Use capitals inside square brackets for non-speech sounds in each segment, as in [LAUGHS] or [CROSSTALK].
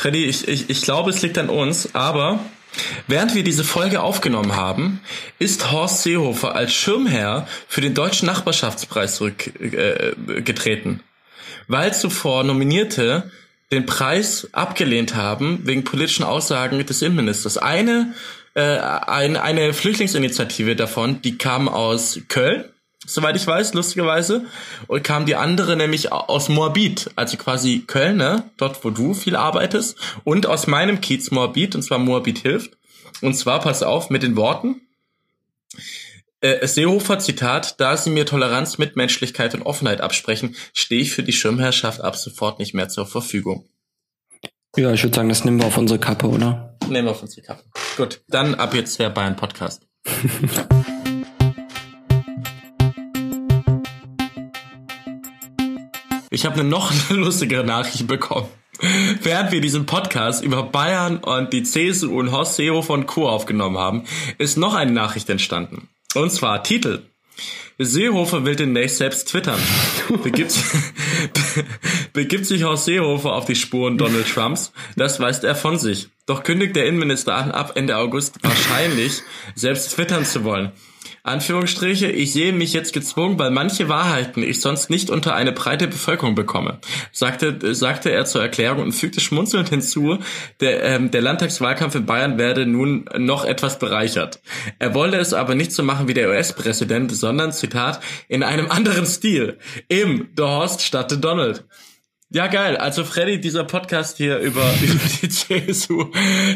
Freddy, ich, ich, ich glaube, es liegt an uns, aber während wir diese Folge aufgenommen haben, ist Horst Seehofer als Schirmherr für den Deutschen Nachbarschaftspreis zurückgetreten. Äh, weil zuvor Nominierte den Preis abgelehnt haben wegen politischen Aussagen des Innenministers. Eine, äh, eine, eine Flüchtlingsinitiative davon, die kam aus Köln soweit ich weiß, lustigerweise. Und kam die andere nämlich aus Moabit, also quasi Köln, ne? dort wo du viel arbeitest. Und aus meinem Kiez Moabit, und zwar Moabit hilft. Und zwar, pass auf, mit den Worten. Äh, Seehofer, Zitat, da Sie mir Toleranz, Mitmenschlichkeit und Offenheit absprechen, stehe ich für die Schirmherrschaft ab sofort nicht mehr zur Verfügung. Ja, ich würde sagen, das nehmen wir auf unsere Kappe, oder? Nehmen wir auf unsere Kappe. Gut, dann ab jetzt der Bayern Podcast. [LAUGHS] Ich habe eine noch [LAUGHS] lustigere Nachricht bekommen. Während wir diesen Podcast über Bayern und die CSU und Horst Seehofer und Co. aufgenommen haben, ist noch eine Nachricht entstanden. Und zwar Titel. Seehofer will demnächst selbst twittern. Begibt, [LAUGHS] begibt sich Horst Seehofer auf die Spuren Donald Trumps. Das weist er von sich. Doch kündigt der Innenminister an, ab Ende August wahrscheinlich selbst twittern zu wollen. Anführungsstriche, ich sehe mich jetzt gezwungen, weil manche Wahrheiten ich sonst nicht unter eine breite Bevölkerung bekomme, sagte, sagte er zur Erklärung und fügte schmunzelnd hinzu, der, ähm, der Landtagswahlkampf in Bayern werde nun noch etwas bereichert. Er wolle es aber nicht so machen wie der US-Präsident, sondern, Zitat, in einem anderen Stil. Im The Horst statt The Donald. Ja, geil. Also Freddy, dieser Podcast hier über, [LAUGHS] über die CSU,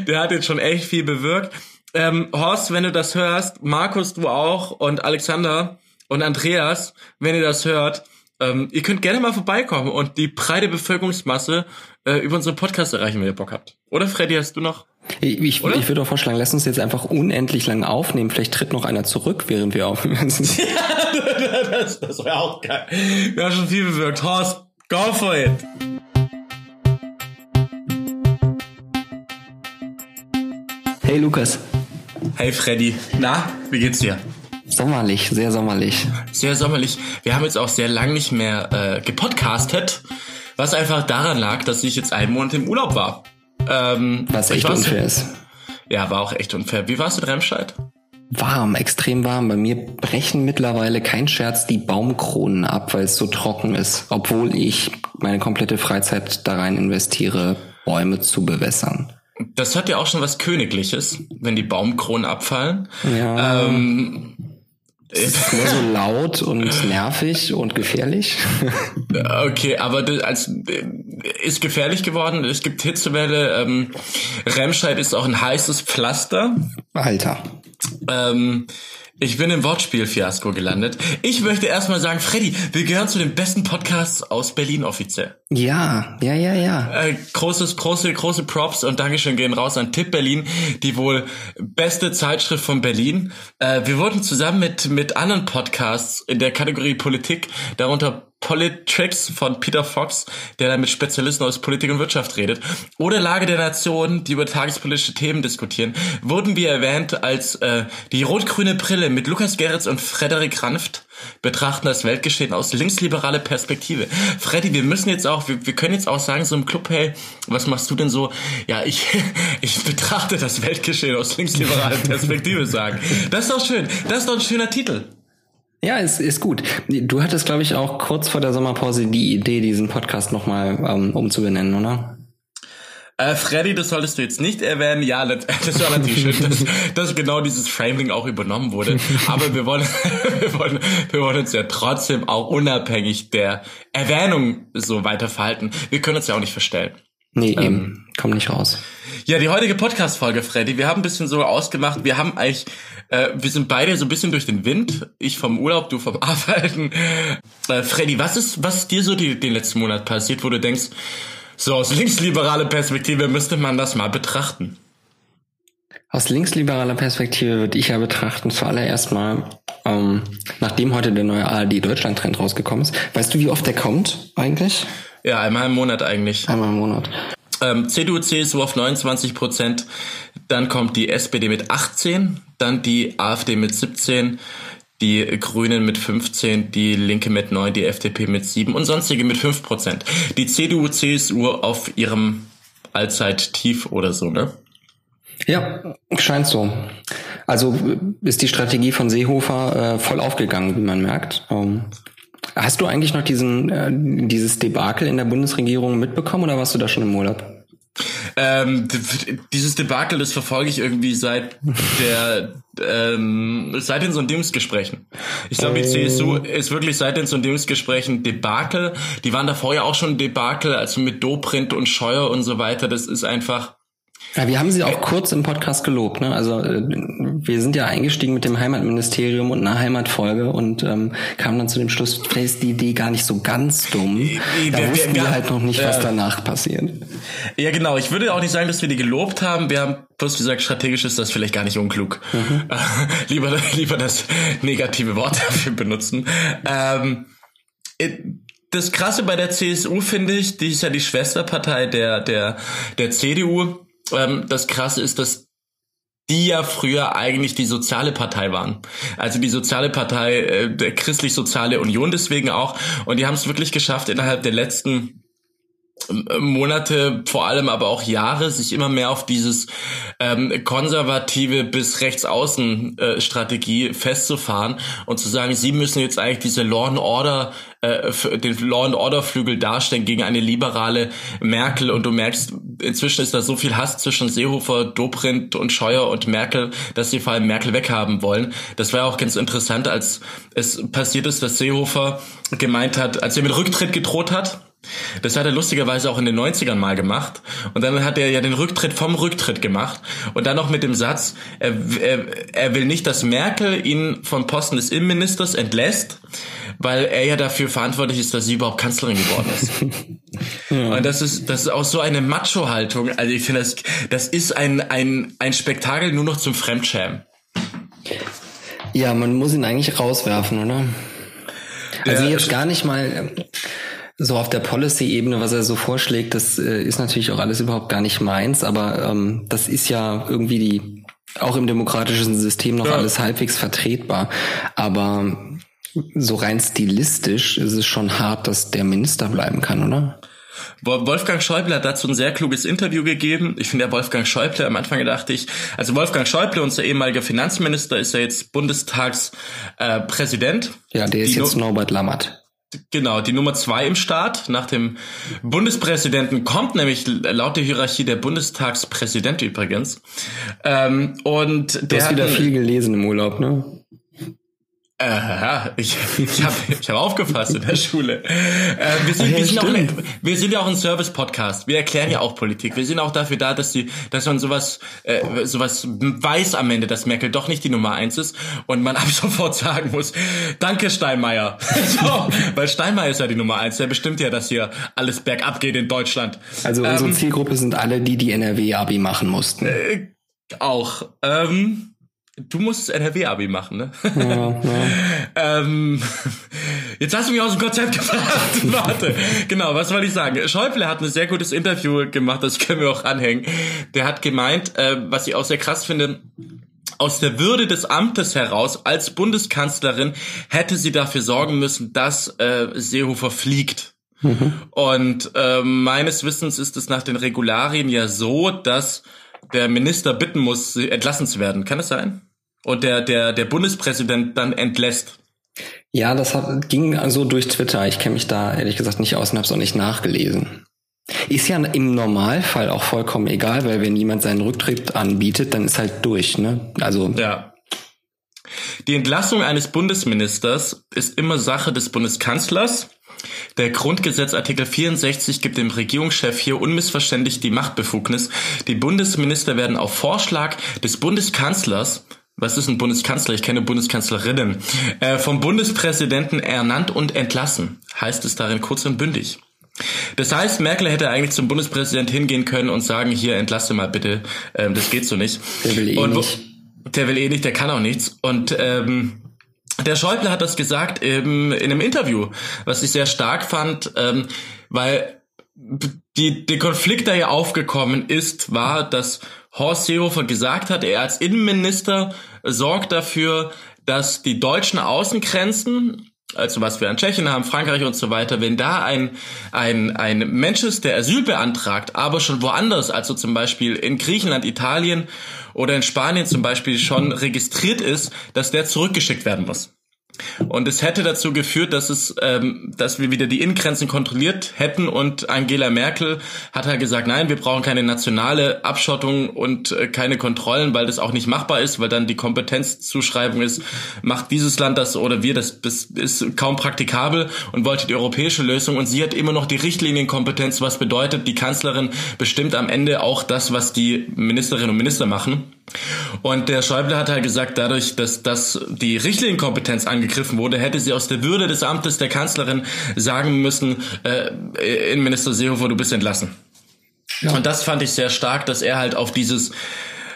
der hat jetzt schon echt viel bewirkt. Ähm, Horst, wenn du das hörst, Markus, du auch und Alexander und Andreas, wenn ihr das hört, ähm, ihr könnt gerne mal vorbeikommen und die breite Bevölkerungsmasse äh, über unseren Podcast erreichen, wenn ihr Bock habt. Oder Freddy, hast du noch? Ich, ich, ich würde auch vorschlagen, lass uns jetzt einfach unendlich lang aufnehmen. Vielleicht tritt noch einer zurück, während wir aufnehmen. [LAUGHS] [LAUGHS] ja, das, das wäre auch geil. Wir haben schon viel bewirkt. Horst, go for it! Hey Lukas. Hey Freddy, na, wie geht's dir? Sommerlich, sehr sommerlich. Sehr sommerlich. Wir haben jetzt auch sehr lang nicht mehr äh, gepodcastet, was einfach daran lag, dass ich jetzt einen Monat im Urlaub war. Ähm, was echt unfair ist. Ja, war auch echt unfair. Wie warst du in Remscheid? Warm, extrem warm. Bei mir brechen mittlerweile kein Scherz die Baumkronen ab, weil es so trocken ist, obwohl ich meine komplette Freizeit da rein investiere, Bäume zu bewässern. Das hat ja auch schon was Königliches, wenn die Baumkronen abfallen. Ja. Ähm, ist [LAUGHS] nur so laut und nervig und gefährlich. Okay, aber das als, ist gefährlich geworden. Es gibt Hitzewelle. Ähm, Remscheid ist auch ein heißes Pflaster. Alter. Ähm, ich bin im Wortspiel-Fiasko gelandet. Ich möchte erstmal sagen, Freddy, wir gehören zu den besten Podcasts aus Berlin offiziell. Ja, ja, ja, ja. Äh, großes, große, große Props und Dankeschön gehen raus an Tipp Berlin, die wohl beste Zeitschrift von Berlin. Äh, wir wurden zusammen mit, mit anderen Podcasts in der Kategorie Politik, darunter Politics von Peter Fox, der da mit Spezialisten aus Politik und Wirtschaft redet, oder Lage der Nation, die über tagespolitische Themen diskutieren, wurden wir erwähnt als äh, die rot-grüne Brille mit Lukas Gerritz und Frederik Ranft betrachten das Weltgeschehen aus linksliberale Perspektive. Freddy, wir müssen jetzt auch, wir, wir können jetzt auch sagen, so im Club, hey, was machst du denn so? Ja, ich, [LAUGHS] ich betrachte das Weltgeschehen aus linksliberale Perspektive sagen. Das ist doch schön. Das ist doch ein schöner Titel. Ja, ist, ist gut. Du hattest, glaube ich, auch kurz vor der Sommerpause die Idee, diesen Podcast nochmal ähm, umzubenennen, oder? Äh, Freddy, das solltest du jetzt nicht erwähnen. Ja, das, [LAUGHS] das war natürlich schön, dass, dass genau dieses Framing auch übernommen wurde. Aber wir wollen, [LAUGHS] wir wollen, wir wollen uns ja trotzdem auch unabhängig der Erwähnung so weiter verhalten. Wir können uns ja auch nicht verstellen. Nee, ähm, eben. Komm nicht raus. Ja, die heutige Podcast-Folge, Freddy, wir haben ein bisschen so ausgemacht, wir haben eigentlich, äh, wir sind beide so ein bisschen durch den Wind. Ich vom Urlaub, du vom [LAUGHS] Arbeiten. Äh, Freddy, was ist, was ist dir so die, den letzten Monat passiert, wo du denkst, so aus linksliberaler Perspektive müsste man das mal betrachten? Aus linksliberaler Perspektive würde ich ja betrachten, zuallererst mal, ähm, nachdem heute der neue ARD-Deutschland-Trend rausgekommen ist. Weißt du, wie oft der kommt eigentlich? Ja, einmal im Monat eigentlich. Einmal im Monat. Ähm, CDU, CSU auf 29 Prozent, dann kommt die SPD mit 18, dann die AfD mit 17, die Grünen mit 15, die Linke mit 9, die FDP mit 7 und sonstige mit 5 Prozent. Die CDU, CSU auf ihrem allzeit tief oder so, ne? Ja, scheint so. Also ist die Strategie von Seehofer äh, voll aufgegangen, wie man merkt. Ähm, hast du eigentlich noch diesen äh, dieses Debakel in der Bundesregierung mitbekommen oder warst du da schon im Urlaub? Ähm, dieses Debakel, das verfolge ich irgendwie seit der ähm, seit den Sondierungsgesprächen. Ich glaube, die CSU ist wirklich seit den Sondierungsgesprächen Debakel. Die waren davor ja auch schon Debakel, also mit Dobrindt und Scheuer und so weiter. Das ist einfach ja, wir haben sie auch kurz im Podcast gelobt. Ne? Also äh, wir sind ja eingestiegen mit dem Heimatministerium und einer Heimatfolge und ähm, kamen dann zu dem Schluss, vielleicht ist die Idee gar nicht so ganz dumm. Da wir, wussten wir, wir halt noch nicht, was danach passiert. Ja, genau. Ich würde auch nicht sagen, dass wir die gelobt haben. Wir haben bloß gesagt, strategisch ist das vielleicht gar nicht unklug. Mhm. [LAUGHS] lieber, lieber das negative Wort dafür benutzen. Ähm, das Krasse bei der CSU finde ich, die ist ja die Schwesterpartei der der der CDU ähm, das Krasse ist, dass die ja früher eigentlich die soziale Partei waren. Also die soziale Partei äh, der christlich-soziale Union deswegen auch. Und die haben es wirklich geschafft, innerhalb der letzten Monate, vor allem aber auch Jahre, sich immer mehr auf dieses ähm, konservative bis rechtsaußen äh, Strategie festzufahren und zu sagen, sie müssen jetzt eigentlich diese Law and Order, den Law and Order Flügel darstellen gegen eine liberale Merkel und du merkst, inzwischen ist da so viel Hass zwischen Seehofer, Dobrindt und Scheuer und Merkel, dass sie vor allem Merkel weghaben wollen. Das war auch ganz interessant, als es passiert ist, dass Seehofer gemeint hat, als er mit Rücktritt gedroht hat, das hat er lustigerweise auch in den 90ern mal gemacht. Und dann hat er ja den Rücktritt vom Rücktritt gemacht. Und dann noch mit dem Satz, er, er, er will nicht, dass Merkel ihn vom Posten des Innenministers entlässt, weil er ja dafür verantwortlich ist, dass sie überhaupt Kanzlerin geworden ist. [LAUGHS] ja. Und das ist, das ist auch so eine Macho-Haltung. Also ich finde, das, das ist ein, ein, ein Spektakel nur noch zum Fremdschämen. Ja, man muss ihn eigentlich rauswerfen, oder? Also jetzt gar nicht mal so auf der Policy-Ebene, was er so vorschlägt, das äh, ist natürlich auch alles überhaupt gar nicht meins, aber ähm, das ist ja irgendwie die auch im demokratischen System noch ja. alles halbwegs vertretbar. Aber so rein stilistisch ist es schon hart, dass der Minister bleiben kann, oder? Wolfgang Schäuble hat dazu ein sehr kluges Interview gegeben. Ich finde ja Wolfgang Schäuble, am Anfang dachte ich, also Wolfgang Schäuble, unser ehemaliger Finanzminister, ist ja jetzt Bundestagspräsident. Äh, ja, der ist Die jetzt Norbert Lammert. Genau, die Nummer zwei im Staat. Nach dem Bundespräsidenten kommt nämlich laut der Hierarchie der Bundestagspräsident übrigens. Ähm, und du hast wieder viel gelesen im Urlaub, ne? Äh, ja, ich, ich habe ich hab aufgepasst in der Schule. Äh, wir, sind, ja, wir, sind auch, wir sind ja auch ein Service-Podcast. Wir erklären ja auch Politik. Wir sind auch dafür da, dass die, dass man sowas, äh, sowas weiß am Ende, dass Merkel doch nicht die Nummer eins ist und man ab [LAUGHS] sofort sagen muss, danke Steinmeier. [LAUGHS] so, weil Steinmeier ist ja die Nummer eins. Der bestimmt ja, dass hier alles bergab geht in Deutschland. Also unsere ähm, Zielgruppe sind alle die, die NRW-Abi machen mussten. Äh, auch. Ähm, Du musst NRW-Abi machen, ne? Ja, ja. [LAUGHS] ähm, jetzt hast du mich aus dem Konzept gefragt. [LAUGHS] Warte. Genau, was wollte ich sagen? Schäuble hat ein sehr gutes Interview gemacht, das können wir auch anhängen. Der hat gemeint, äh, was ich auch sehr krass finde, aus der Würde des Amtes heraus als Bundeskanzlerin hätte sie dafür sorgen müssen, dass äh, Seehofer fliegt. Mhm. Und äh, meines Wissens ist es nach den Regularien ja so, dass der Minister bitten muss, entlassen zu werden. Kann es sein? Und der, der, der Bundespräsident dann entlässt. Ja, das hat, ging also durch Twitter. Ich kenne mich da ehrlich gesagt nicht aus und habe es auch nicht nachgelesen. Ist ja im Normalfall auch vollkommen egal, weil wenn jemand seinen Rücktritt anbietet, dann ist halt durch, ne? Also. Ja. Die Entlassung eines Bundesministers ist immer Sache des Bundeskanzlers der Grundgesetzartikel 64 gibt dem Regierungschef hier unmissverständlich die Machtbefugnis. Die Bundesminister werden auf Vorschlag des Bundeskanzlers was ist ein Bundeskanzler? Ich kenne Bundeskanzlerinnen. Äh, vom Bundespräsidenten ernannt und entlassen, heißt es darin kurz und bündig. Das heißt, Merkel hätte eigentlich zum Bundespräsident hingehen können und sagen, hier entlasse mal bitte, ähm, das geht so nicht. Der will eh und, nicht. Der will eh nicht, der kann auch nichts. Und ähm, der Schäuble hat das gesagt ähm, in einem Interview, was ich sehr stark fand, ähm, weil die, der Konflikt, der ja aufgekommen ist, war, dass Horst Seehofer gesagt hat, er als Innenminister sorgt dafür, dass die deutschen Außengrenzen also was wir an Tschechien haben, Frankreich und so weiter, wenn da ein, ein, ein Mensch ist, der Asyl beantragt, aber schon woanders, also zum Beispiel in Griechenland, Italien oder in Spanien zum Beispiel schon registriert ist, dass der zurückgeschickt werden muss. Und es hätte dazu geführt, dass es, ähm, dass wir wieder die Innengrenzen kontrolliert hätten und Angela Merkel hat halt gesagt, nein, wir brauchen keine nationale Abschottung und äh, keine Kontrollen, weil das auch nicht machbar ist, weil dann die Kompetenzzuschreibung ist, macht dieses Land das oder wir das, das ist kaum praktikabel und wollte die europäische Lösung und sie hat immer noch die Richtlinienkompetenz, was bedeutet, die Kanzlerin bestimmt am Ende auch das, was die Ministerinnen und Minister machen. Und der Schäuble hat halt gesagt, dadurch, dass, dass die Richtlinienkompetenz angegriffen wurde, hätte sie aus der Würde des Amtes der Kanzlerin sagen müssen, äh, Innenminister Seehofer, du bist entlassen. Ja. Und das fand ich sehr stark, dass er halt auf dieses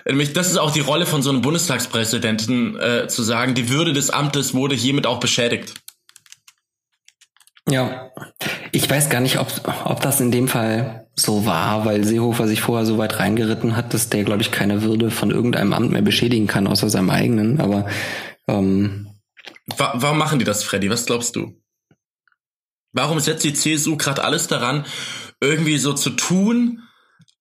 Nämlich, das ist auch die Rolle von so einem Bundestagspräsidenten, äh, zu sagen, die Würde des Amtes wurde hiermit auch beschädigt. Ja, ich weiß gar nicht, ob, ob das in dem Fall so war, weil Seehofer sich vorher so weit reingeritten hat, dass der, glaube ich, keine Würde von irgendeinem Amt mehr beschädigen kann, außer seinem eigenen. Aber ähm, warum machen die das, Freddy? Was glaubst du? Warum setzt die CSU gerade alles daran, irgendwie so zu tun,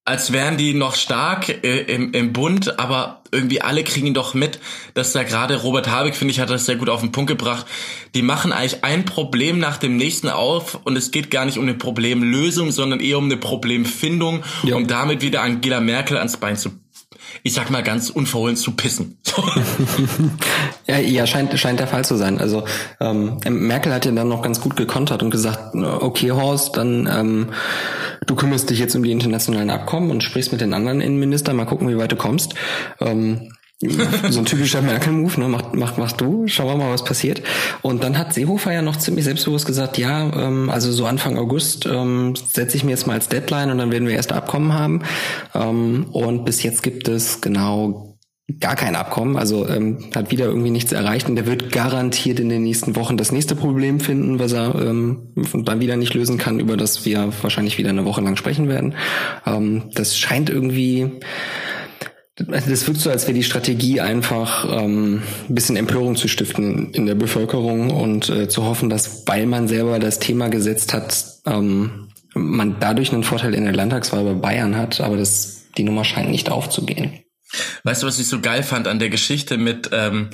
als wären die noch stark äh, im, im Bund, aber irgendwie alle kriegen doch mit, dass da gerade Robert Habeck, finde ich, hat das sehr gut auf den Punkt gebracht. Die machen eigentlich ein Problem nach dem nächsten auf und es geht gar nicht um eine Problemlösung, sondern eher um eine Problemfindung, ja. um damit wieder Angela Merkel ans Bein zu ich sag mal ganz unverhohlen zu pissen. [LAUGHS] ja, ja, scheint, scheint der Fall zu sein. Also ähm, Merkel hat ja dann noch ganz gut gekontert und gesagt, okay Horst, dann ähm, du kümmerst dich jetzt um die internationalen Abkommen und sprichst mit den anderen Innenministern, mal gucken, wie weit du kommst. Ähm, so ein typischer Merkel-Move, ne? Mach, mach, mach du, schauen wir mal, was passiert. Und dann hat Seehofer ja noch ziemlich selbstbewusst gesagt, ja, ähm, also so Anfang August ähm, setze ich mir jetzt mal als Deadline und dann werden wir erste Abkommen haben. Ähm, und bis jetzt gibt es genau gar kein Abkommen, also ähm, hat wieder irgendwie nichts erreicht und der wird garantiert in den nächsten Wochen das nächste Problem finden, was er ähm, dann wieder nicht lösen kann, über das wir wahrscheinlich wieder eine Woche lang sprechen werden. Ähm, das scheint irgendwie das wirkt so, als wäre die Strategie einfach ähm, ein bisschen Empörung zu stiften in der Bevölkerung und äh, zu hoffen, dass, weil man selber das Thema gesetzt hat, ähm, man dadurch einen Vorteil in der Landtagswahl bei Bayern hat, aber das, die Nummer scheint nicht aufzugehen. Weißt du, was ich so geil fand an der Geschichte mit ähm,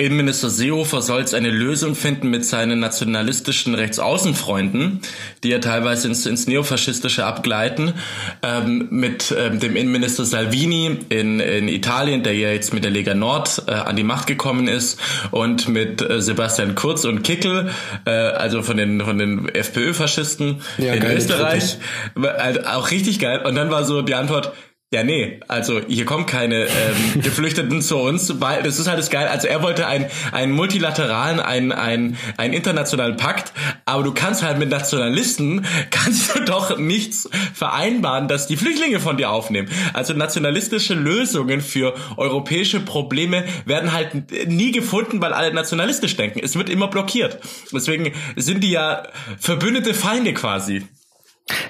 Innenminister Seehofer soll es eine Lösung finden mit seinen nationalistischen Rechtsaußenfreunden, die ja teilweise ins, ins Neofaschistische abgleiten, ähm, mit ähm, dem Innenminister Salvini in, in Italien, der ja jetzt mit der Lega Nord äh, an die Macht gekommen ist, und mit äh, Sebastian Kurz und Kickel, äh, also von den von den FPÖ-Faschisten ja, in Österreich, also auch richtig geil. Und dann war so die Antwort, ja, nee, also hier kommen keine ähm, [LAUGHS] Geflüchteten zu uns, weil das ist halt das geil. Also er wollte einen, einen multilateralen, einen, einen, einen internationalen Pakt, aber du kannst halt mit Nationalisten, [LAUGHS] kannst du doch nichts vereinbaren, dass die Flüchtlinge von dir aufnehmen. Also nationalistische Lösungen für europäische Probleme werden halt nie gefunden, weil alle nationalistisch denken. Es wird immer blockiert. Deswegen sind die ja verbündete Feinde quasi.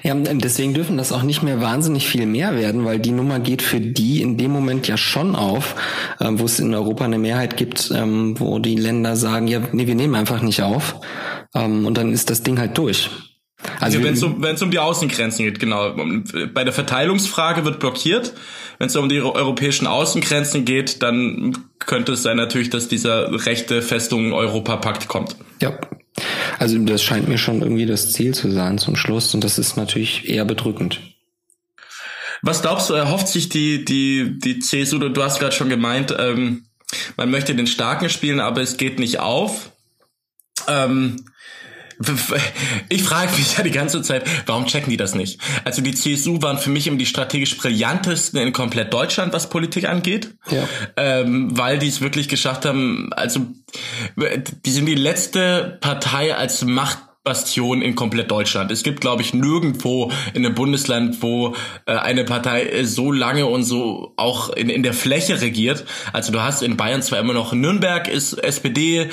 Ja, deswegen dürfen das auch nicht mehr wahnsinnig viel mehr werden, weil die Nummer geht für die in dem Moment ja schon auf, äh, wo es in Europa eine Mehrheit gibt, ähm, wo die Länder sagen, ja, nee, wir nehmen einfach nicht auf. Ähm, und dann ist das Ding halt durch. Also ja, wenn es um, wenn's um die Außengrenzen geht, genau. Bei der Verteilungsfrage wird blockiert. Wenn es um die europäischen Außengrenzen geht, dann könnte es sein natürlich, dass dieser rechte Festung Europapakt kommt. Ja, also das scheint mir schon irgendwie das Ziel zu sein zum Schluss und das ist natürlich eher bedrückend. Was glaubst du, erhofft sich die, die, die CSU, du hast gerade schon gemeint, ähm, man möchte den Starken spielen, aber es geht nicht auf. Ähm, ich frage mich ja die ganze Zeit, warum checken die das nicht? Also die CSU waren für mich immer die strategisch brillantesten in komplett Deutschland, was Politik angeht, ja. ähm, weil die es wirklich geschafft haben. Also die sind die letzte Partei als Machtbastion in komplett Deutschland. Es gibt, glaube ich, nirgendwo in einem Bundesland, wo äh, eine Partei so lange und so auch in, in der Fläche regiert. Also du hast in Bayern zwar immer noch Nürnberg ist SPD,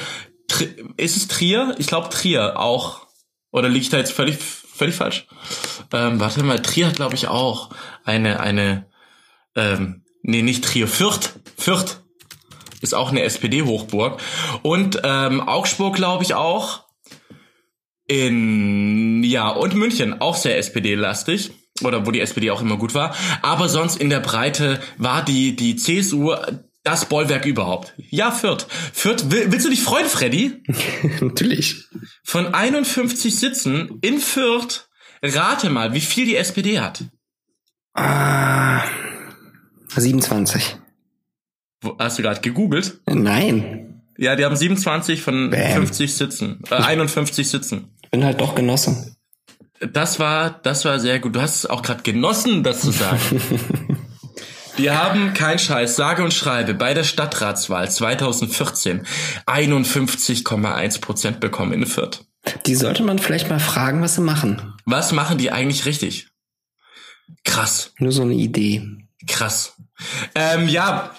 ist es Trier? Ich glaube Trier auch. Oder liegt da jetzt völlig, völlig falsch? Ähm, warte mal, Trier hat glaube ich auch eine, eine, ähm, nee, nicht Trier, Fürth, Fürth ist auch eine SPD-Hochburg. Und ähm, Augsburg glaube ich auch. In, ja, und München, auch sehr SPD-lastig. Oder wo die SPD auch immer gut war. Aber sonst in der Breite war die, die CSU das Bollwerk überhaupt. Ja, Fürth. Fürth, willst du dich freuen, Freddy? [LAUGHS] Natürlich. Von 51 Sitzen in Fürth, rate mal, wie viel die SPD hat. Ah, 27. Hast du gerade gegoogelt? Nein. Ja, die haben 27 von Bam. 50 Sitzen, äh, 51 Sitzen. Ich bin halt doch Genosse. Das war, das war sehr gut. Du hast es auch gerade genossen, das zu sagen. [LAUGHS] Wir haben kein Scheiß, sage und schreibe, bei der Stadtratswahl 2014 51,1 Prozent bekommen in Fürth. Die sollte man vielleicht mal fragen, was sie machen. Was machen die eigentlich richtig? Krass. Nur so eine Idee. Krass. Ähm, ja,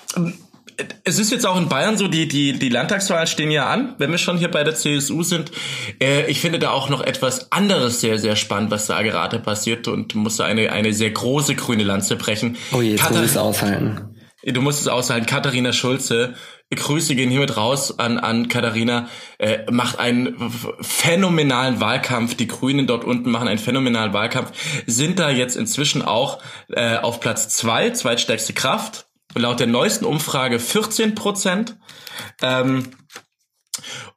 es ist jetzt auch in Bayern so, die, die, die Landtagswahlen stehen ja an, wenn wir schon hier bei der CSU sind. Äh, ich finde da auch noch etwas anderes sehr, sehr spannend, was da gerade passiert und muss eine, eine sehr große grüne Lanze brechen. Oh je, jetzt Katar muss es aushalten. Du musst es aushalten. Katharina Schulze, Grüße gehen hiermit raus an, an Katharina, äh, macht einen phänomenalen Wahlkampf. Die Grünen dort unten machen einen phänomenalen Wahlkampf, sind da jetzt inzwischen auch äh, auf Platz zwei, zweitstärkste Kraft laut der neuesten Umfrage 14 Prozent. Ähm,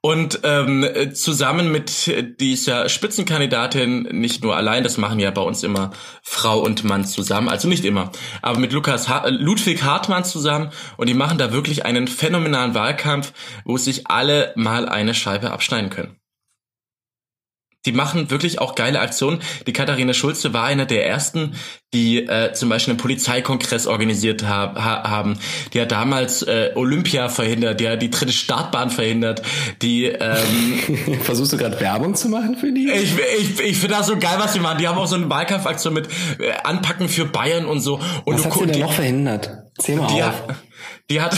und ähm, zusammen mit dieser Spitzenkandidatin, nicht nur allein, das machen ja bei uns immer Frau und Mann zusammen, also nicht immer, aber mit Lukas ha Ludwig Hartmann zusammen und die machen da wirklich einen phänomenalen Wahlkampf, wo sich alle mal eine Scheibe abschneiden können die machen wirklich auch geile Aktionen. Die Katharina Schulze war einer der ersten, die äh, zum Beispiel einen Polizeikongress organisiert ha ha haben. Die hat damals äh, Olympia verhindert, die hat die dritte Startbahn verhindert. Die ähm, [LAUGHS] versuchst du gerade Werbung zu machen für die? Ich, ich, ich finde das so geil, was sie machen. Die haben auch so eine Wahlkampfaktion mit äh, Anpacken für Bayern und so. Und was du, hat sie denn noch verhindert? Zähl mal die auf. Die hat,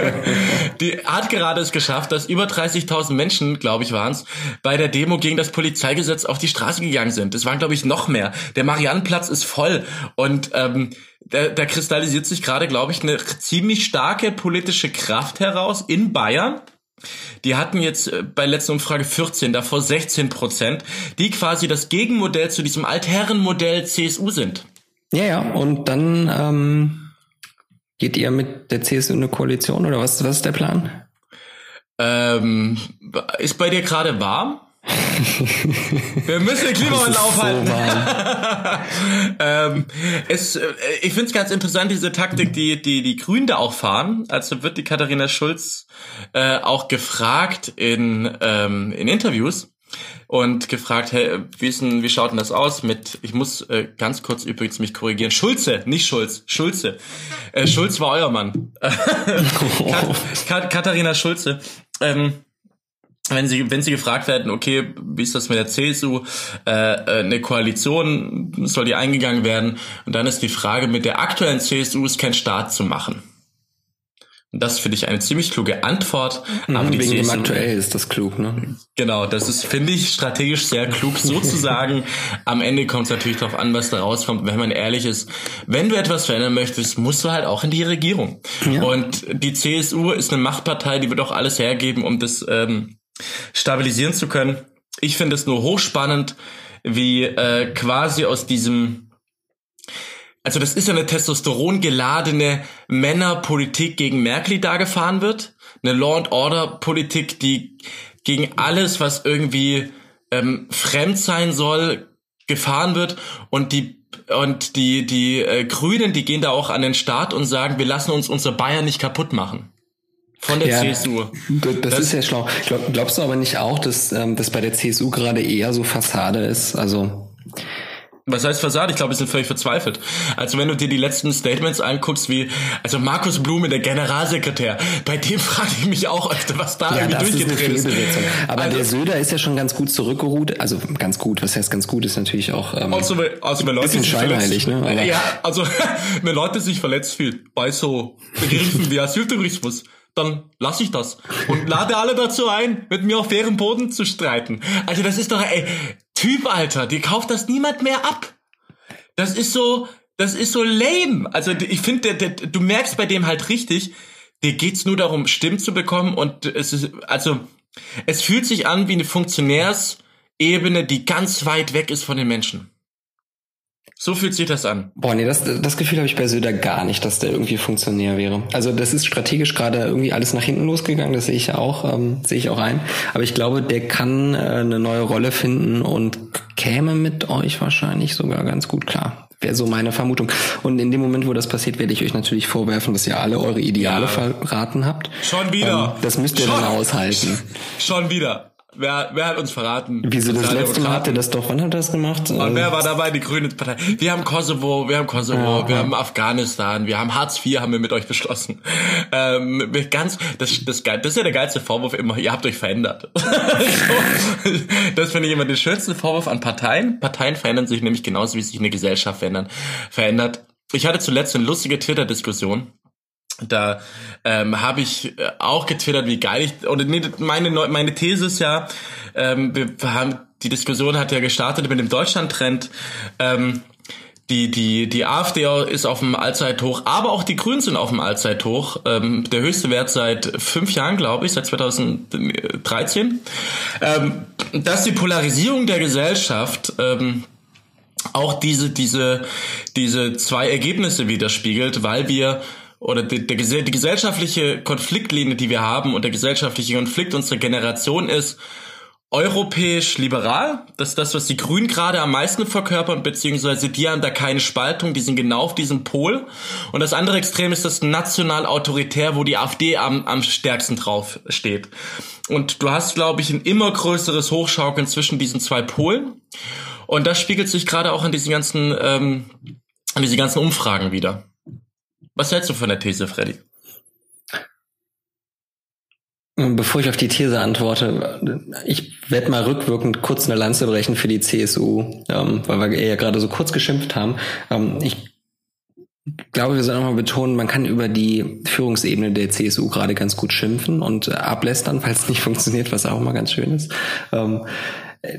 [LAUGHS] die hat gerade es geschafft, dass über 30.000 Menschen, glaube ich, waren es, bei der Demo gegen das Polizeigesetz auf die Straße gegangen sind. Es waren, glaube ich, noch mehr. Der Mariannenplatz ist voll und ähm, da, da kristallisiert sich gerade, glaube ich, eine ziemlich starke politische Kraft heraus in Bayern. Die hatten jetzt äh, bei letzter Umfrage 14, davor 16 Prozent, die quasi das Gegenmodell zu diesem Altherrenmodell CSU sind. Ja, ja, und dann ähm, Geht ihr mit der CSU in eine Koalition oder was, was ist der Plan? Ähm, ist bei dir gerade warm? [LAUGHS] Wir müssen den Klimawandel aufhalten. So [LAUGHS] ähm, es, äh, ich finde es ganz interessant, diese Taktik, die, die die Grünen da auch fahren. Also wird die Katharina Schulz äh, auch gefragt in, ähm, in Interviews und gefragt, hey, wie, ist denn, wie schaut denn das aus mit, ich muss äh, ganz kurz übrigens mich korrigieren, Schulze, nicht Schulz, Schulze. Äh, Schulz war euer Mann. [LAUGHS] Kat Kat Katharina Schulze. Ähm, wenn sie, wenn sie gefragt werden, okay, wie ist das mit der CSU, äh, äh, eine Koalition, soll die eingegangen werden? Und dann ist die Frage, mit der aktuellen CSU ist kein Staat zu machen. Das finde ich eine ziemlich kluge Antwort. Mhm, aber die wegen dem aktuell ist das klug, ne? Genau, das ist, finde ich, strategisch sehr klug sozusagen. [LAUGHS] Am Ende kommt es natürlich darauf an, was da rauskommt. Wenn man ehrlich ist, wenn du etwas verändern möchtest, musst du halt auch in die Regierung. Ja. Und die CSU ist eine Machtpartei, die wird auch alles hergeben, um das ähm, stabilisieren zu können. Ich finde es nur hochspannend, wie äh, quasi aus diesem also das ist ja eine testosterongeladene Männerpolitik gegen Merkel, die da gefahren wird. Eine Law and Order Politik, die gegen alles, was irgendwie ähm, fremd sein soll, gefahren wird und die und die die äh, Grünen, die gehen da auch an den Start und sagen, wir lassen uns unser Bayern nicht kaputt machen. Von der ja, CSU. Das, das, ist ja schlau. Glaub, glaubst du aber nicht auch, dass ähm, das bei der CSU gerade eher so Fassade ist? Also was heißt Fassade? Ich glaube, wir sind völlig verzweifelt. Also wenn du dir die letzten Statements anguckst, wie, also Markus Blume, der Generalsekretär, bei dem [LAUGHS] frage ich mich auch öfter, was da ja, irgendwie durchgedreht ist. Aber also, der Söder ist ja schon ganz gut zurückgeruht. Also ganz gut, was heißt ganz gut, ist natürlich auch ähm, also, also wenn Leute sich verletzt, ne? Aber ja, also [LAUGHS] wenn Leute sich verletzt fühlen bei so Begriffen wie Asyltourismus, dann lasse ich das und lade alle dazu ein, mit mir auf fairen Boden zu streiten. Also das ist doch, ey, Typ, Alter, die kauft das niemand mehr ab. Das ist so, das ist so lame. Also ich finde, du merkst bei dem halt richtig, dir geht's nur darum, Stimmen zu bekommen und es ist, also es fühlt sich an wie eine Funktionärs Ebene, die ganz weit weg ist von den Menschen. So fühlt sich das an. Boah, nee, das, das Gefühl habe ich bei Söder gar nicht, dass der irgendwie Funktionär wäre. Also das ist strategisch gerade irgendwie alles nach hinten losgegangen, das sehe ich ja auch, ähm, sehe ich auch ein. Aber ich glaube, der kann äh, eine neue Rolle finden und käme mit euch wahrscheinlich sogar ganz gut klar. Wäre so meine Vermutung. Und in dem Moment, wo das passiert, werde ich euch natürlich vorwerfen, dass ihr alle eure Ideale ja. verraten habt. Schon wieder. Ähm, das müsst ihr Schon. dann aushalten. Schon wieder. Wer, wer hat uns verraten? Wieso das letzte Mal habt ihr das doch, wann habt ihr das gemacht? Und wer war dabei? Die Grüne Partei. Wir haben Kosovo, wir haben Kosovo, ja, wir haben Afghanistan, wir haben Hartz IV, haben wir mit euch beschlossen. Ähm, ganz, das, das, das ist ja der geilste Vorwurf immer, ihr habt euch verändert. [LAUGHS] das finde ich immer den schönsten Vorwurf an Parteien. Parteien verändern sich nämlich genauso, wie sich eine Gesellschaft verändern, verändert. Ich hatte zuletzt eine lustige Twitter-Diskussion da ähm, habe ich äh, auch getwittert, wie geil ich oder nee, meine meine These ist ja, ähm, wir haben die Diskussion hat ja gestartet mit dem Deutschland-Trend. Ähm, die, die, die AfD ist auf dem Allzeithoch, aber auch die Grünen sind auf dem Allzeithoch. Ähm, der höchste Wert seit fünf Jahren, glaube ich, seit 2013. Ähm, dass die Polarisierung der Gesellschaft ähm, auch diese, diese, diese zwei Ergebnisse widerspiegelt, weil wir oder die, die, die gesellschaftliche Konfliktlinie, die wir haben und der gesellschaftliche Konflikt unserer Generation ist europäisch liberal. Das ist das, was die Grünen gerade am meisten verkörpern, beziehungsweise die haben da keine Spaltung, die sind genau auf diesem Pol. Und das andere Extrem ist das national autoritär, wo die AfD am, am stärksten drauf steht. Und du hast, glaube ich, ein immer größeres Hochschaukeln zwischen diesen zwei Polen. Und das spiegelt sich gerade auch in diesen ganzen, ähm, in diesen ganzen Umfragen wieder. Was hältst du von der These, Freddy? Bevor ich auf die These antworte, ich werde mal rückwirkend kurz eine Lanze brechen für die CSU, ähm, weil wir ja gerade so kurz geschimpft haben. Ähm, ich glaube, wir sollen nochmal betonen, man kann über die Führungsebene der CSU gerade ganz gut schimpfen und ablästern, falls es nicht [LAUGHS] funktioniert, was auch mal ganz schön ist. Ähm,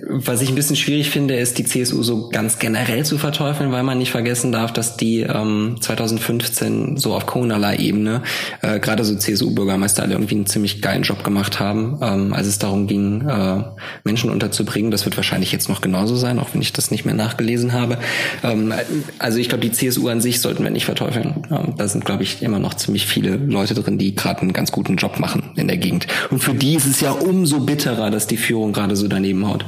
was ich ein bisschen schwierig finde, ist die CSU so ganz generell zu verteufeln, weil man nicht vergessen darf, dass die ähm, 2015 so auf kommunaler Ebene äh, gerade so CSU-Bürgermeister alle irgendwie einen ziemlich geilen Job gemacht haben, ähm, als es darum ging, äh, Menschen unterzubringen. Das wird wahrscheinlich jetzt noch genauso sein, auch wenn ich das nicht mehr nachgelesen habe. Ähm, also ich glaube, die CSU an sich sollten wir nicht verteufeln. Ähm, da sind, glaube ich, immer noch ziemlich viele Leute drin, die gerade einen ganz guten Job machen in der Gegend. Und für die ist es ja umso bitterer, dass die Führung gerade so daneben haut.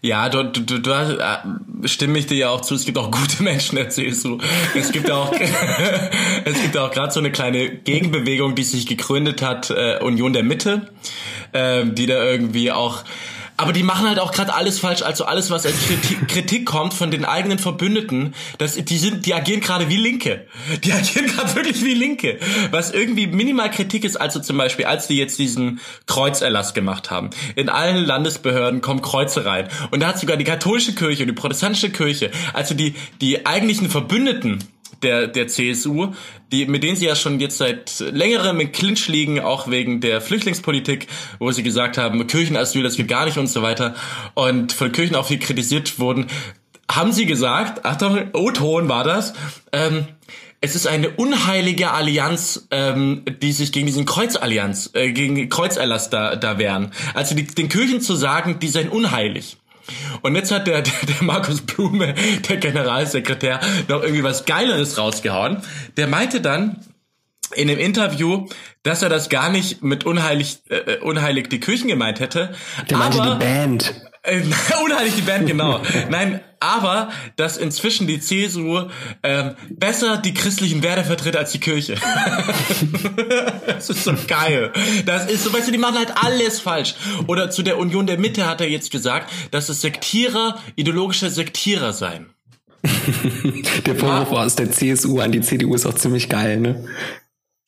Ja, du, du, du, du äh, stimme ich dir ja auch zu. Es gibt auch gute [LAUGHS] Menschen der CSU. Es gibt auch, [LAUGHS] es gibt auch gerade so eine kleine Gegenbewegung, die sich gegründet hat, äh, Union der Mitte, äh, die da irgendwie auch aber die machen halt auch gerade alles falsch. Also alles, was als Kritik, Kritik kommt von den eigenen Verbündeten, das, die sind, die agieren gerade wie Linke. Die [LAUGHS] agieren gerade wirklich wie Linke. Was irgendwie minimal Kritik ist, also zum Beispiel, als die jetzt diesen Kreuzerlass gemacht haben. In allen Landesbehörden kommen Kreuze rein. Und da hat sogar die katholische Kirche und die protestantische Kirche, also die, die eigentlichen Verbündeten, der, der CSU, die, mit denen sie ja schon jetzt seit längerem in Clinch liegen, auch wegen der Flüchtlingspolitik, wo sie gesagt haben, Kirchenasyl, das geht gar nicht und so weiter, und von Kirchen auch viel kritisiert wurden, haben sie gesagt, Achtung, O-Ton war das, ähm, es ist eine unheilige Allianz, ähm, die sich gegen diesen Kreuzallianz, äh, gegen Kreuzerlass da, da wehren. Also die, den Kirchen zu sagen, die seien unheilig. Und jetzt hat der, der, der Markus Blume, der Generalsekretär, noch irgendwie was Geileres rausgehauen. Der meinte dann in dem Interview, dass er das gar nicht mit unheilig, äh, unheilig die Kirchen gemeint hätte. Der meinte die Band. Äh, [LAUGHS] unheilig die Band, genau. Nein, aber dass inzwischen die CSU ähm, besser die christlichen Werte vertritt als die Kirche. [LAUGHS] das ist so geil. Das ist so, weißt du, die machen halt alles falsch. Oder zu der Union der Mitte hat er jetzt gesagt, dass es Sektierer, ideologische Sektierer seien. [LAUGHS] der Vorwurf aus der CSU an die CDU ist auch ziemlich geil, ne?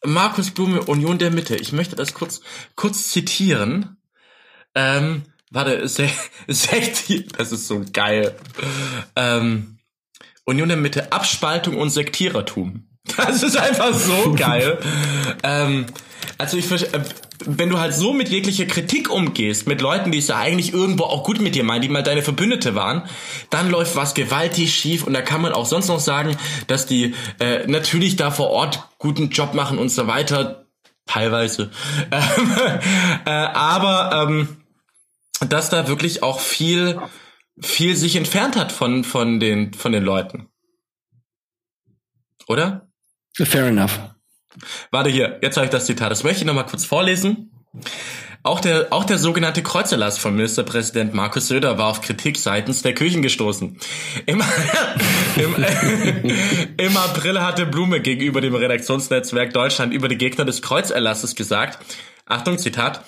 Markus Blume, Union der Mitte. Ich möchte das kurz, kurz zitieren. Ähm, warte, 60, [LAUGHS] das ist so geil. Ähm, Union der Mitte, Abspaltung und Sektierertum. [LAUGHS] Das ist einfach so [LAUGHS] geil. ähm, also ich äh, wenn du halt so mit jeglicher Kritik umgehst, mit Leuten, die es ja eigentlich irgendwo auch gut mit dir meinen, die mal deine Verbündete waren, dann läuft was gewaltig schief und da kann man auch sonst noch sagen, dass die äh, natürlich da vor Ort guten Job machen und so weiter, teilweise. äh, aber ähm, dass da wirklich auch viel, viel sich entfernt hat von, von den, von den Leuten. Oder? Fair enough. Warte hier, jetzt habe ich das Zitat. Das möchte ich nochmal kurz vorlesen. Auch der, auch der sogenannte Kreuzerlass von Ministerpräsident Markus Söder war auf Kritik seitens der Kirchen gestoßen. Im, [LAUGHS] im, [LAUGHS] Im April hatte Blume gegenüber dem Redaktionsnetzwerk Deutschland über die Gegner des Kreuzerlasses gesagt, Achtung, Zitat,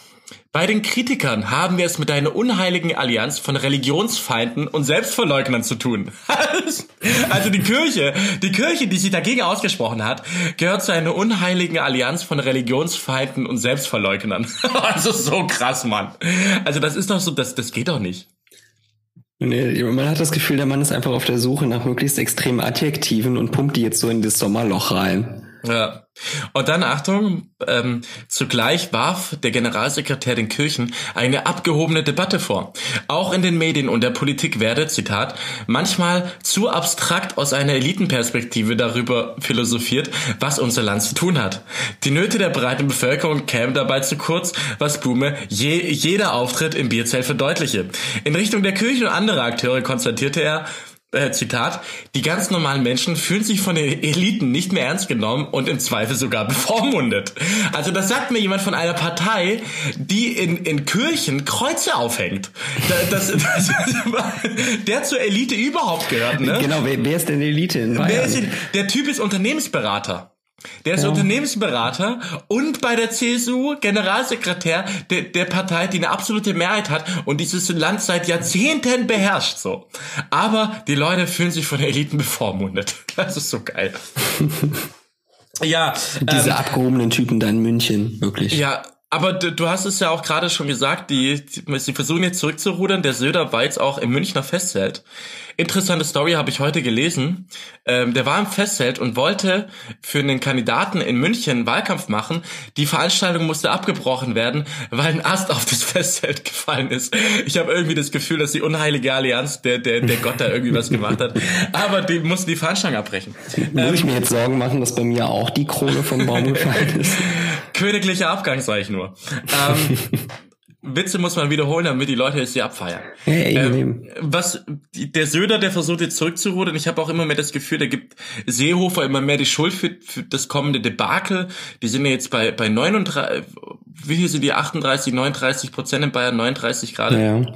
bei den Kritikern haben wir es mit einer unheiligen Allianz von Religionsfeinden und Selbstverleugnern zu tun. [LAUGHS] also die Kirche, die Kirche, die sich dagegen ausgesprochen hat, gehört zu einer unheiligen Allianz von Religionsfeinden und Selbstverleugnern. [LAUGHS] also so krass, Mann. Also das ist doch so, das, das geht doch nicht. Nee, man hat das Gefühl, der Mann ist einfach auf der Suche nach möglichst extremen Adjektiven und pumpt die jetzt so in das Sommerloch rein. Ja. Und dann Achtung, ähm, zugleich warf der Generalsekretär den Kirchen eine abgehobene Debatte vor. Auch in den Medien und der Politik werde, Zitat, manchmal zu abstrakt aus einer Elitenperspektive darüber philosophiert, was unser Land zu tun hat. Die Nöte der breiten Bevölkerung kämen dabei zu kurz, was Blume je, jeder Auftritt im Bierzelt verdeutliche. In Richtung der Kirchen und anderer Akteure konstatierte er, äh, Zitat, die ganz normalen Menschen fühlen sich von den Eliten nicht mehr ernst genommen und im Zweifel sogar [LAUGHS] bevormundet. Also das sagt mir jemand von einer Partei, die in, in Kirchen Kreuze aufhängt. Das, [LAUGHS] das, das, der zur Elite überhaupt gehört, ne? Genau, wer, wer ist denn Elite in Bayern? Wer ist, der Typ ist Unternehmensberater. Der ist ja. Unternehmensberater und bei der CSU Generalsekretär der, der Partei, die eine absolute Mehrheit hat und dieses Land seit Jahrzehnten beherrscht, so. Aber die Leute fühlen sich von der Eliten bevormundet. [LAUGHS] Das ist so geil. ja. Diese ähm, abgehobenen Typen da in München, wirklich. Ja, aber du, du hast es ja auch gerade schon gesagt, die, die, sie versuchen jetzt zurückzurudern. Der Söder war jetzt auch im Münchner Festzelt. Interessante Story habe ich heute gelesen. Ähm, der war im Festzelt und wollte für einen Kandidaten in München einen Wahlkampf machen. Die Veranstaltung musste abgebrochen werden, weil ein Ast auf das [LAUGHS] Festzelt gefallen ist. Ich habe irgendwie das Gefühl, dass die unheilige Allianz, der, der, der Gott da irgendwie was gemacht hat. Aber die mussten die Veranstaltung abbrechen. Muss ähm, ich mir jetzt Sorgen machen, dass bei mir auch die Krone vom Baum gefallen ist? [LAUGHS] Königlicher Abgang, sag ich nur. Ähm, [LAUGHS] Witze muss man wiederholen, damit die Leute es hier abfeiern. Hey, ähm, was der Söder, der versucht jetzt zurückzurudern. Ich habe auch immer mehr das Gefühl, der gibt Seehofer immer mehr die Schuld für, für das kommende Debakel. Die sind ja jetzt bei bei 39, wie viel sind die 38, 39 Prozent in Bayern, 39 gerade. Ja.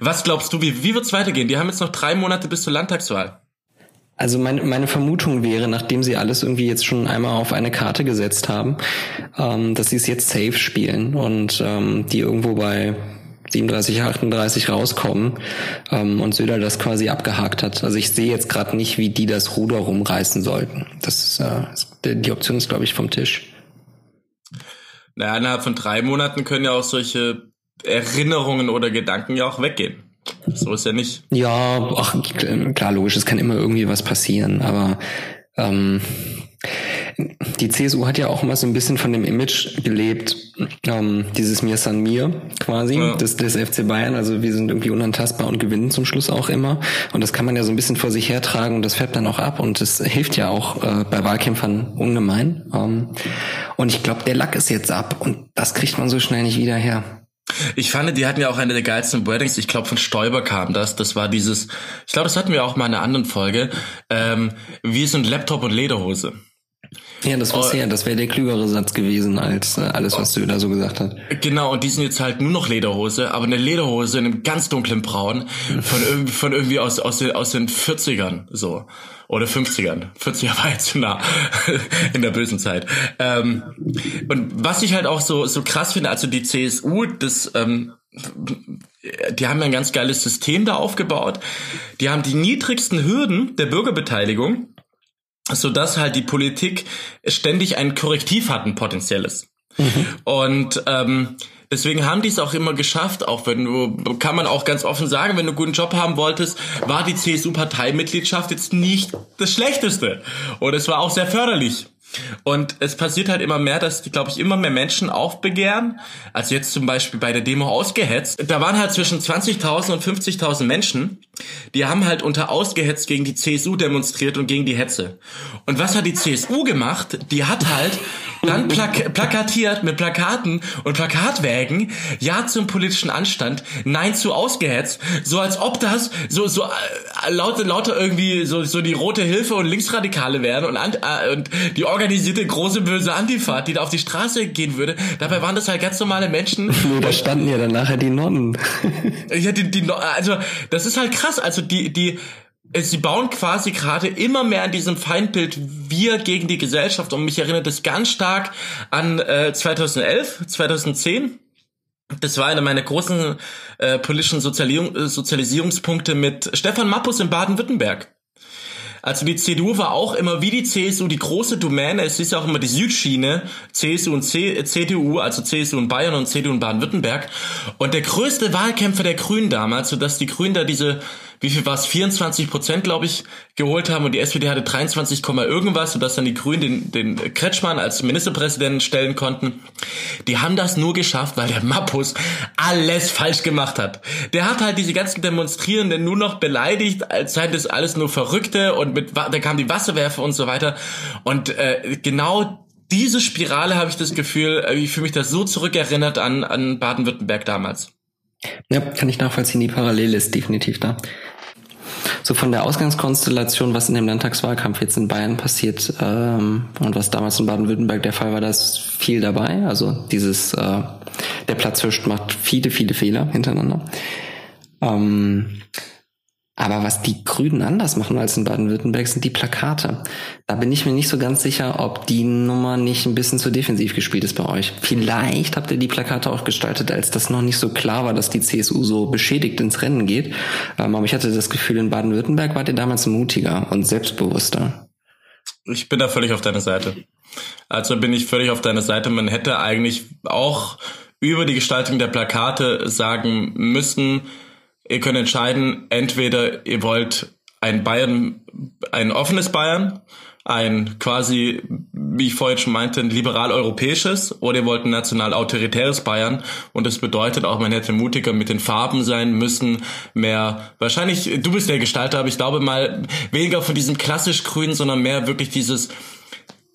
Was glaubst du, wie wie wird's weitergehen? Die haben jetzt noch drei Monate bis zur Landtagswahl. Also meine, meine Vermutung wäre, nachdem sie alles irgendwie jetzt schon einmal auf eine Karte gesetzt haben, ähm, dass sie es jetzt safe spielen und ähm, die irgendwo bei 37, 38 rauskommen ähm, und Söder das quasi abgehakt hat. Also ich sehe jetzt gerade nicht, wie die das Ruder rumreißen sollten. Das äh, die Option ist, glaube ich, vom Tisch. Naja, innerhalb von drei Monaten können ja auch solche Erinnerungen oder Gedanken ja auch weggehen. So ist ja nicht. Ja, ach, klar, logisch, es kann immer irgendwie was passieren, aber ähm, die CSU hat ja auch immer so ein bisschen von dem Image gelebt, ähm, dieses Mir san mir quasi, ja. des, des FC Bayern. Also wir sind irgendwie unantastbar und gewinnen zum Schluss auch immer. Und das kann man ja so ein bisschen vor sich hertragen und das färbt dann auch ab und das hilft ja auch äh, bei Wahlkämpfern ungemein. Ähm, und ich glaube, der Lack ist jetzt ab und das kriegt man so schnell nicht wieder her. Ich fand, die hatten ja auch eine der geilsten Wordings. Ich glaube, von Stoiber kam das. Das war dieses, ich glaube, das hatten wir auch mal in einer anderen Folge. Ähm, wir sind Laptop und Lederhose. Ja, das war oh, sehr, das wäre der klügere Satz gewesen als äh, alles, was Söder so gesagt hat. Genau, und die sind jetzt halt nur noch Lederhose, aber eine Lederhose in einem ganz dunklen Braun von irgendwie, von irgendwie aus, aus, den, aus den 40ern, so. Oder 50ern. 40er war jetzt zu [LAUGHS] nah in der bösen Zeit. Ähm, und was ich halt auch so, so krass finde, also die CSU, das, ähm, die haben ein ganz geiles System da aufgebaut. Die haben die niedrigsten Hürden der Bürgerbeteiligung so dass halt die Politik ständig ein Korrektiv hat, ein potenzielles. Mhm. Und ähm, deswegen haben die es auch immer geschafft, auch wenn du, kann man auch ganz offen sagen, wenn du einen guten Job haben wolltest, war die CSU-Parteimitgliedschaft jetzt nicht das Schlechteste. Und es war auch sehr förderlich Und es passiert halt immer mehr, dass, glaube ich, immer mehr Menschen aufbegehren. Also jetzt zum Beispiel bei der Demo ausgehetzt. Da waren halt zwischen 20.000 und 50.000 Menschen. Die haben halt unter ausgehetzt gegen die CSU demonstriert und gegen die Hetze. Und was hat die CSU gemacht? Die hat halt dann plak plakatiert mit Plakaten und Plakatwägen Ja zum politischen Anstand, Nein zu ausgehetzt. So als ob das so, so äh, lauter, lauter irgendwie so, so die rote Hilfe und Linksradikale wären und, äh, und die organisierte große böse Antifa, die da auf die Straße gehen würde. Dabei waren das halt ganz normale Menschen. [LAUGHS] Nee, da standen ja dann nachher die Nonnen. ja, die, die, also das ist halt krass. Also die, die, sie bauen quasi gerade immer mehr an diesem Feindbild wir gegen die Gesellschaft und mich erinnert es ganz stark an äh, 2011, 2010. Das war einer meiner großen äh, politischen Sozialisierung, Sozialisierungspunkte mit Stefan Mappus in Baden-Württemberg. Also die CDU war auch immer wie die CSU die große Domäne. Es ist ja auch immer die Südschiene, CSU und C CDU, also CSU in Bayern und CDU in Baden-Württemberg. Und der größte Wahlkämpfer der Grünen damals, sodass die Grünen da diese wie viel war es, 24 Prozent, glaube ich, geholt haben und die SPD hatte 23, irgendwas, sodass dann die Grünen den, den Kretschmann als Ministerpräsidenten stellen konnten. Die haben das nur geschafft, weil der Mappus alles falsch gemacht hat. Der hat halt diese ganzen Demonstrierenden nur noch beleidigt, als seien das alles nur Verrückte und mit, da kamen die Wasserwerfer und so weiter. Und äh, genau diese Spirale habe ich das Gefühl, äh, ich fühle mich das so zurückerinnert an, an Baden-Württemberg damals. Ja, kann ich nachvollziehen. Die Parallele ist definitiv da. So von der Ausgangskonstellation, was in dem Landtagswahlkampf jetzt in Bayern passiert ähm, und was damals in Baden-Württemberg der Fall war, da ist viel dabei. Also dieses, äh, der Platzhirsch macht viele, viele Fehler hintereinander. Ähm, aber was die Grünen anders machen als in Baden-Württemberg, sind die Plakate. Da bin ich mir nicht so ganz sicher, ob die Nummer nicht ein bisschen zu defensiv gespielt ist bei euch. Vielleicht habt ihr die Plakate auch gestaltet, als das noch nicht so klar war, dass die CSU so beschädigt ins Rennen geht. Ähm, aber ich hatte das Gefühl, in Baden-Württemberg wart ihr damals mutiger und selbstbewusster. Ich bin da völlig auf deiner Seite. Also bin ich völlig auf deiner Seite. Man hätte eigentlich auch über die Gestaltung der Plakate sagen müssen, Ihr könnt entscheiden, entweder ihr wollt ein Bayern, ein offenes Bayern, ein quasi, wie ich vorhin schon meinte, ein liberal-europäisches oder ihr wollt ein national-autoritäres Bayern und das bedeutet auch, man hätte mutiger mit den Farben sein müssen, mehr, wahrscheinlich, du bist der Gestalter, aber ich glaube mal weniger von diesem klassisch grünen, sondern mehr wirklich dieses,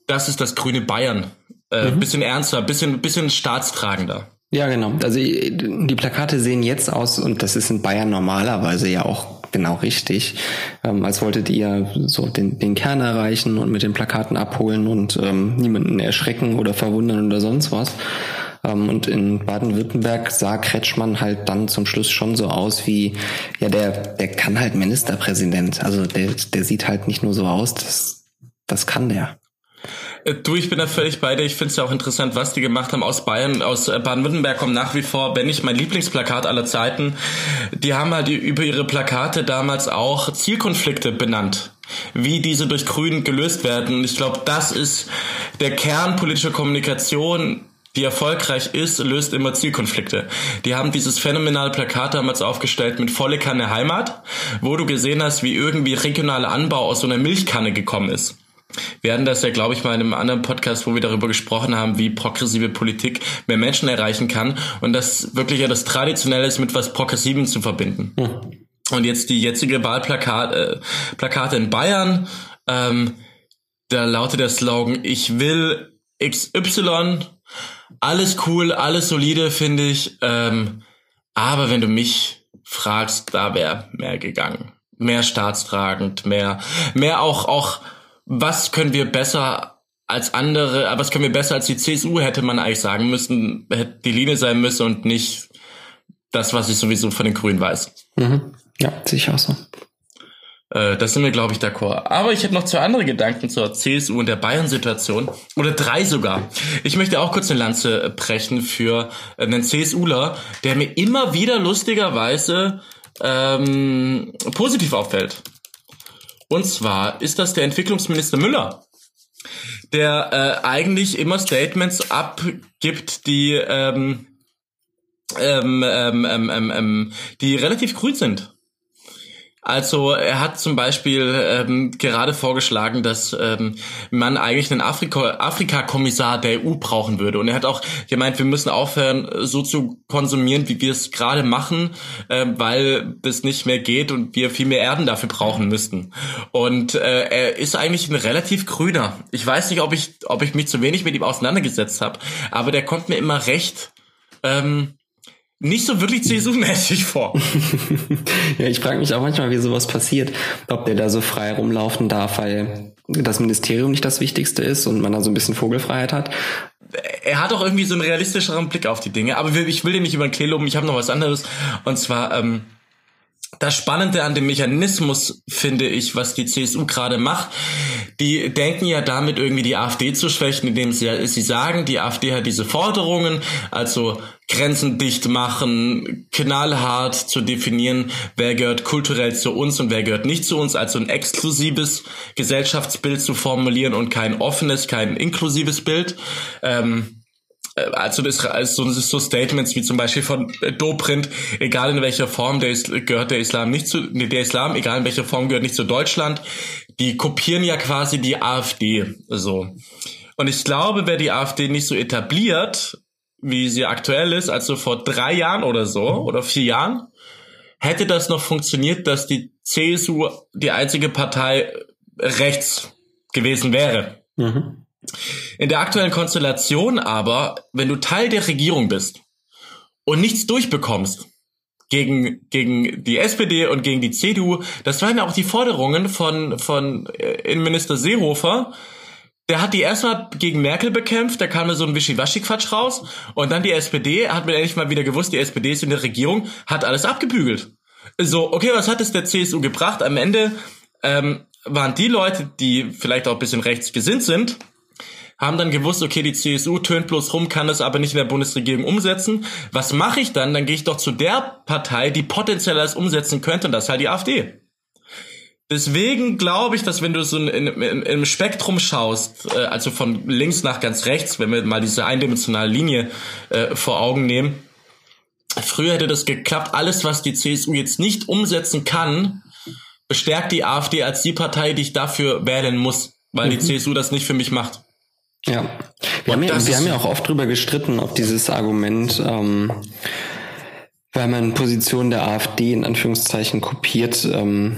das ist das grüne Bayern. Äh, mhm. Bisschen ernster, bisschen, bisschen staatstragender. Ja, genau. Also die Plakate sehen jetzt aus, und das ist in Bayern normalerweise ja auch genau richtig, ähm, als wolltet ihr so den, den Kern erreichen und mit den Plakaten abholen und ähm, niemanden erschrecken oder verwundern oder sonst was. Ähm, und in Baden-Württemberg sah Kretschmann halt dann zum Schluss schon so aus wie, ja, der, der kann halt Ministerpräsident. Also der, der sieht halt nicht nur so aus, das, das kann der. Äh, du, ich bin da völlig bei dir. Ich finde es ja auch interessant, was die gemacht haben aus Bayern. Aus äh, Baden-Württemberg kommt nach wie vor, wenn nicht mein Lieblingsplakat aller Zeiten. Die haben halt über ihre Plakate damals auch Zielkonflikte benannt wie diese durch Grün gelöst werden. Ich glaube, das ist der Kern politischer Kommunikation, die erfolgreich ist, löst immer Zielkonflikte. Die haben dieses phänomenale Plakat damals aufgestellt mit volle Kanne Heimat, wo du gesehen hast, wie irgendwie regionaler Anbau aus so einer Milchkanne gekommen ist. Wir hatten das ja, glaube ich, mal in einem anderen Podcast, wo wir darüber gesprochen haben, wie progressive Politik mehr Menschen erreichen kann und das wirklich ja das Traditionelle ist, mit was Progressivem zu verbinden. Hm. Und jetzt die jetzige Wahlplakate äh, Plakate in Bayern, ähm, da lautet der Slogan, ich will XY, alles cool, alles solide, finde ich, ähm, aber wenn du mich fragst, da wäre mehr gegangen. Mehr staatstragend, mehr, mehr auch, auch was können wir besser als andere, äh, was können wir besser als die CSU, hätte man eigentlich sagen müssen, hätte die Linie sein müssen und nicht das, was ich sowieso von den Grünen weiß. Mhm. Ja, ich auch so. Äh, das sind wir, glaube ich, d'accord. Aber ich habe noch zwei andere Gedanken zur CSU und der Bayern-Situation. Oder drei sogar. Ich möchte auch kurz eine Lanze brechen für einen CSUler, der mir immer wieder lustigerweise ähm, positiv auffällt. Und zwar ist das der Entwicklungsminister Müller, der äh, eigentlich immer Statements abgibt, die ähm, ähm, ähm, ähm, ähm, die relativ grün sind. Also er hat zum Beispiel ähm, gerade vorgeschlagen, dass ähm, man eigentlich einen Afrika- Afrika-Kommissar der EU brauchen würde. Und er hat auch gemeint, wir müssen aufhören, so zu konsumieren, wie wir es gerade machen, äh, weil das nicht mehr geht und wir viel mehr Erden dafür brauchen müssten. Und äh, er ist eigentlich ein relativ grüner. Ich weiß nicht, ob ich, ob ich mich zu wenig mit ihm auseinandergesetzt habe, aber der kommt mir immer recht. Ähm, nicht so wirklich CSU-mäßig vor. [LAUGHS] ja, ich frage mich auch manchmal, wie sowas passiert. Ob der da so frei rumlaufen darf, weil das Ministerium nicht das Wichtigste ist und man da so ein bisschen Vogelfreiheit hat. Er hat auch irgendwie so einen realistischeren Blick auf die Dinge. Aber ich will den nicht über den Klee loben. Ich habe noch was anderes. Und zwar ähm, das Spannende an dem Mechanismus, finde ich, was die CSU gerade macht, die denken ja damit irgendwie die AfD zu schwächen, indem sie, sie sagen, die AfD hat diese Forderungen, also Grenzen dicht machen, knallhart zu definieren, wer gehört kulturell zu uns und wer gehört nicht zu uns, also ein exklusives Gesellschaftsbild zu formulieren und kein offenes, kein inklusives Bild. Ähm, äh, also das, also das ist so Statements wie zum Beispiel von äh, Dobrindt, egal in welcher Form der ist, gehört der Islam nicht zu, nee, der Islam, egal in welcher Form gehört nicht zu Deutschland, die kopieren ja quasi die AfD, so. Und ich glaube, wer die AfD nicht so etabliert, wie sie aktuell ist, also vor drei Jahren oder so, oder vier Jahren, hätte das noch funktioniert, dass die CSU die einzige Partei rechts gewesen wäre. Mhm. In der aktuellen Konstellation aber, wenn du Teil der Regierung bist und nichts durchbekommst gegen, gegen die SPD und gegen die CDU, das waren ja auch die Forderungen von, von äh, Innenminister Seehofer, der hat die erstmal gegen Merkel bekämpft, da kam da so ein Wischiwaschi-Quatsch raus und dann die SPD, hat mir endlich mal wieder gewusst, die SPD ist in der Regierung, hat alles abgebügelt. So, okay, was hat es der CSU gebracht? Am Ende ähm, waren die Leute, die vielleicht auch ein bisschen rechts gesinnt sind, haben dann gewusst, okay, die CSU tönt bloß rum, kann es aber nicht in der Bundesregierung umsetzen. Was mache ich dann? Dann gehe ich doch zu der Partei, die potenziell das umsetzen könnte, und das ist halt die AfD. Deswegen glaube ich, dass wenn du so in, in, in, im Spektrum schaust, äh, also von links nach ganz rechts, wenn wir mal diese eindimensionale Linie äh, vor Augen nehmen, früher hätte das geklappt. Alles, was die CSU jetzt nicht umsetzen kann, bestärkt die AfD als die Partei, die ich dafür wählen muss, weil mhm. die CSU das nicht für mich macht. Ja, wir, haben ja, wir haben ja auch oft drüber gestritten, ob dieses Argument, ähm, weil man Positionen der AfD in Anführungszeichen kopiert, ähm,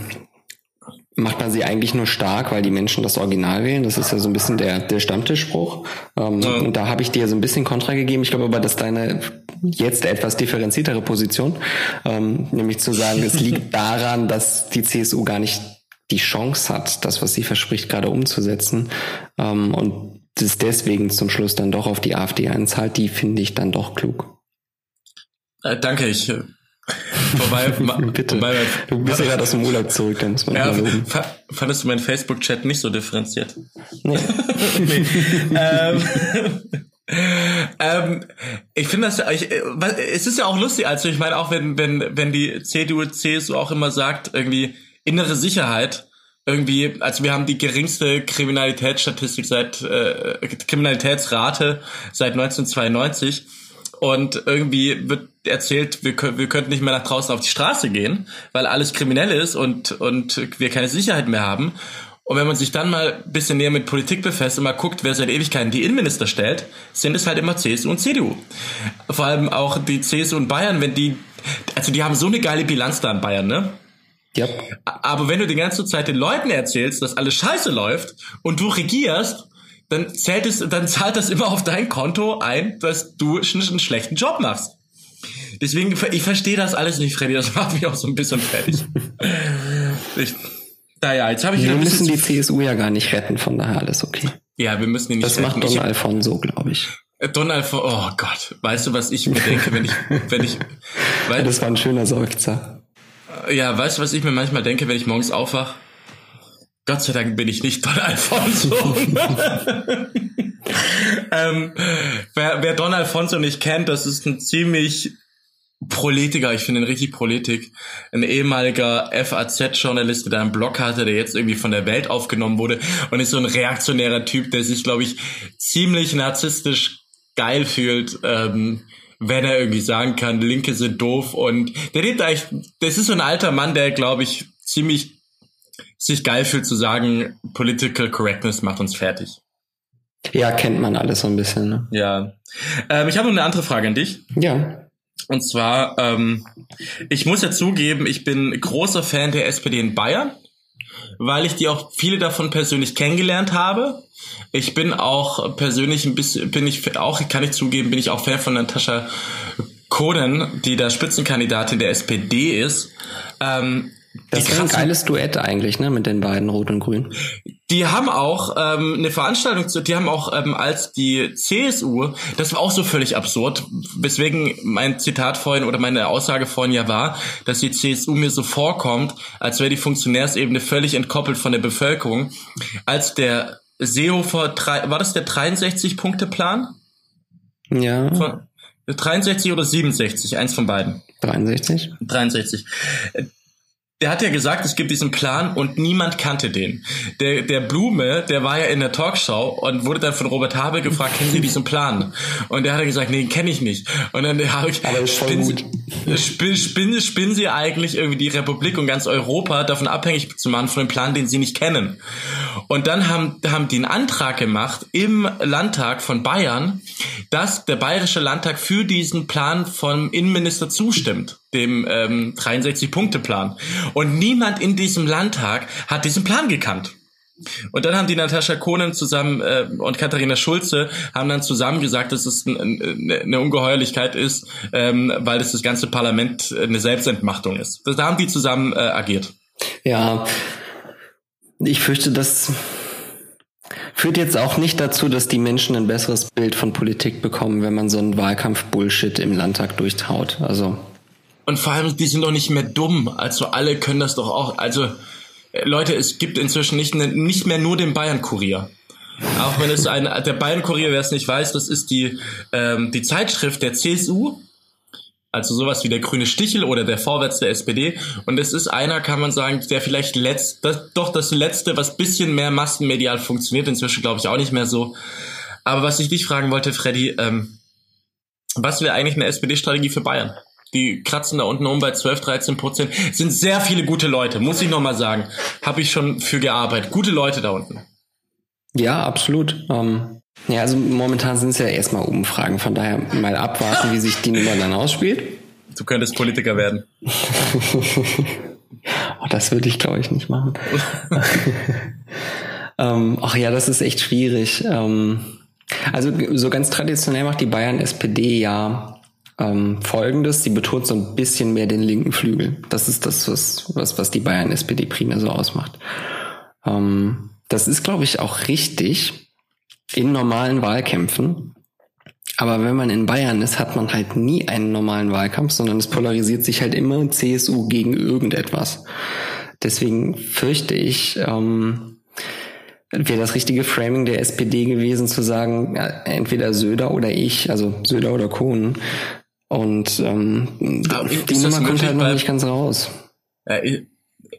macht man sie eigentlich nur stark, weil die Menschen das Original wählen. Das ist ja so ein bisschen der, der Stammtischspruch. Ähm, ja. Und da habe ich dir so ein bisschen Kontra gegeben. Ich glaube aber, dass deine jetzt etwas differenziertere Position, ähm, nämlich zu sagen, es liegt [LAUGHS] daran, dass die CSU gar nicht die Chance hat, das, was sie verspricht, gerade umzusetzen. Ähm, und das deswegen zum Schluss dann doch auf die AfD einzahlt, die finde ich dann doch klug. Äh, danke, ich. Äh, wobei, [LAUGHS] Bitte. Wobei, du bist ja gerade aus dem Urlaub zurück, dann muss man ja, loben. Fandest du meinen Facebook-Chat nicht so differenziert? Nee. [LAUGHS] nee. ähm, [LAUGHS] ähm, ich finde das, ich, äh, es ist ja auch lustig, also ich meine auch, wenn, wenn, wenn die CDU, CSU auch immer sagt, irgendwie innere Sicherheit, irgendwie, also wir haben die geringste Kriminalitätsstatistik seit äh, Kriminalitätsrate seit 1992 und irgendwie wird erzählt, wir, wir könnten nicht mehr nach draußen auf die Straße gehen, weil alles kriminell ist und und wir keine Sicherheit mehr haben. Und wenn man sich dann mal ein bisschen näher mit Politik befasst und mal guckt, wer seit Ewigkeiten die Innenminister stellt, sind es halt immer CSU und CDU. Vor allem auch die CSU und Bayern, wenn die, also die haben so eine geile Bilanz da in Bayern, ne? Ja. Aber wenn du die ganze Zeit den Leuten erzählst, dass alles scheiße läuft und du regierst, dann zählt es, dann zahlt das immer auf dein Konto ein, dass du einen schlechten Job machst. Deswegen, ich verstehe das alles nicht, Freddy. Das macht mich auch so ein bisschen fertig. [LAUGHS] ich, naja, jetzt habe ich. Wir müssen die CSU ja gar nicht retten, von daher alles okay. Ja, wir müssen die nicht das retten. Das macht Don Alfonso, glaube ich. Äh, Don Alfonso, oh Gott, weißt du, was ich mir denke, wenn ich, wenn ich, [LAUGHS] weil, Das war ein schöner Seufzer. Ja, weißt du, was ich mir manchmal denke, wenn ich morgens aufwach? Gott sei Dank bin ich nicht Don Alfonso. [LAUGHS] ähm, wer, wer Don Alfonso nicht kennt, das ist ein ziemlich Proletiker, ich finde ihn richtig Proletik. Ein ehemaliger FAZ-Journalist, der einen Blog hatte, der jetzt irgendwie von der Welt aufgenommen wurde und ist so ein reaktionärer Typ, der sich, glaube ich, ziemlich narzisstisch geil fühlt. Ähm, wenn er irgendwie sagen kann, Linke sind doof und der lebt eigentlich, das ist so ein alter Mann, der glaube ich ziemlich sich geil fühlt zu sagen, Political Correctness macht uns fertig. Ja, kennt man alles so ein bisschen. Ne? Ja. Ähm, ich habe noch eine andere Frage an dich. Ja. Und zwar, ähm, ich muss ja zugeben, ich bin großer Fan der SPD in Bayern, weil ich die auch viele davon persönlich kennengelernt habe. Ich bin auch persönlich ein bisschen, bin ich auch, kann ich zugeben, bin ich auch Fan von Natascha Kohnen, die da Spitzenkandidatin der SPD ist. Ähm, das ist ein geiles Duett eigentlich, ne, mit den beiden Rot und Grün. Die haben auch ähm, eine Veranstaltung, zu, die haben auch ähm, als die CSU, das war auch so völlig absurd, weswegen mein Zitat vorhin oder meine Aussage vorhin ja war, dass die CSU mir so vorkommt, als wäre die Funktionärsebene völlig entkoppelt von der Bevölkerung, als der Seehofer, war das der 63-Punkte-Plan? Ja. Von 63 oder 67, eins von beiden. 63. 63 der hat ja gesagt, es gibt diesen Plan und niemand kannte den. Der, der Blume, der war ja in der Talkshow und wurde dann von Robert Habe gefragt, kennen Sie [LAUGHS] diesen Plan? Und der hat gesagt, nee, den kenne ich nicht. Und dann habe ich, Aber spinnen, gut. Spin, spinnen, spinnen Sie eigentlich irgendwie die Republik und ganz Europa davon abhängig zu machen von dem Plan, den Sie nicht kennen. Und dann haben, haben die einen Antrag gemacht im Landtag von Bayern, dass der Bayerische Landtag für diesen Plan vom Innenminister zustimmt dem ähm, 63-Punkte-Plan. Und niemand in diesem Landtag hat diesen Plan gekannt. Und dann haben die Natascha Kohnen zusammen äh, und Katharina Schulze haben dann zusammen gesagt, dass es ein, ein, eine Ungeheuerlichkeit ist, ähm, weil das das ganze Parlament eine Selbstentmachtung ist. Da haben die zusammen äh, agiert. Ja, ich fürchte, das führt jetzt auch nicht dazu, dass die Menschen ein besseres Bild von Politik bekommen, wenn man so einen Wahlkampf-Bullshit im Landtag durchtraut. Also und vor allem, die sind doch nicht mehr dumm. Also alle können das doch auch. Also äh, Leute, es gibt inzwischen nicht, ne, nicht mehr nur den Bayern-Kurier. Auch wenn es ein, der Bayern-Kurier, wer es nicht weiß, das ist die, ähm, die Zeitschrift der CSU. Also sowas wie der grüne Stichel oder der Vorwärts der SPD. Und es ist einer, kann man sagen, der vielleicht letzt, das, doch das letzte, was bisschen mehr massenmedial funktioniert. Inzwischen glaube ich auch nicht mehr so. Aber was ich dich fragen wollte, Freddy, ähm, was wäre eigentlich eine SPD-Strategie für Bayern? Die kratzen da unten um bei 12, 13 Prozent. Sind sehr viele gute Leute, muss ich nochmal sagen. Habe ich schon für gearbeitet. Gute Leute da unten. Ja, absolut. Ähm, ja, also momentan sind es ja erstmal Umfragen. Von daher mal abwarten, wie sich die Nummer dann ausspielt. Du könntest Politiker werden. [LAUGHS] oh, das würde ich, glaube ich, nicht machen. [LAUGHS] ähm, ach ja, das ist echt schwierig. Ähm, also so ganz traditionell macht die Bayern SPD ja ähm, folgendes, sie betont so ein bisschen mehr den linken Flügel. Das ist das, was, was, was die Bayern-SPD primär so ausmacht. Ähm, das ist, glaube ich, auch richtig in normalen Wahlkämpfen. Aber wenn man in Bayern ist, hat man halt nie einen normalen Wahlkampf, sondern es polarisiert sich halt immer CSU gegen irgendetwas. Deswegen fürchte ich, ähm, wäre das richtige Framing der SPD gewesen, zu sagen, ja, entweder Söder oder ich, also Söder oder Kohn, und ähm, die Nummer kommt halt noch nicht ganz raus. Ich,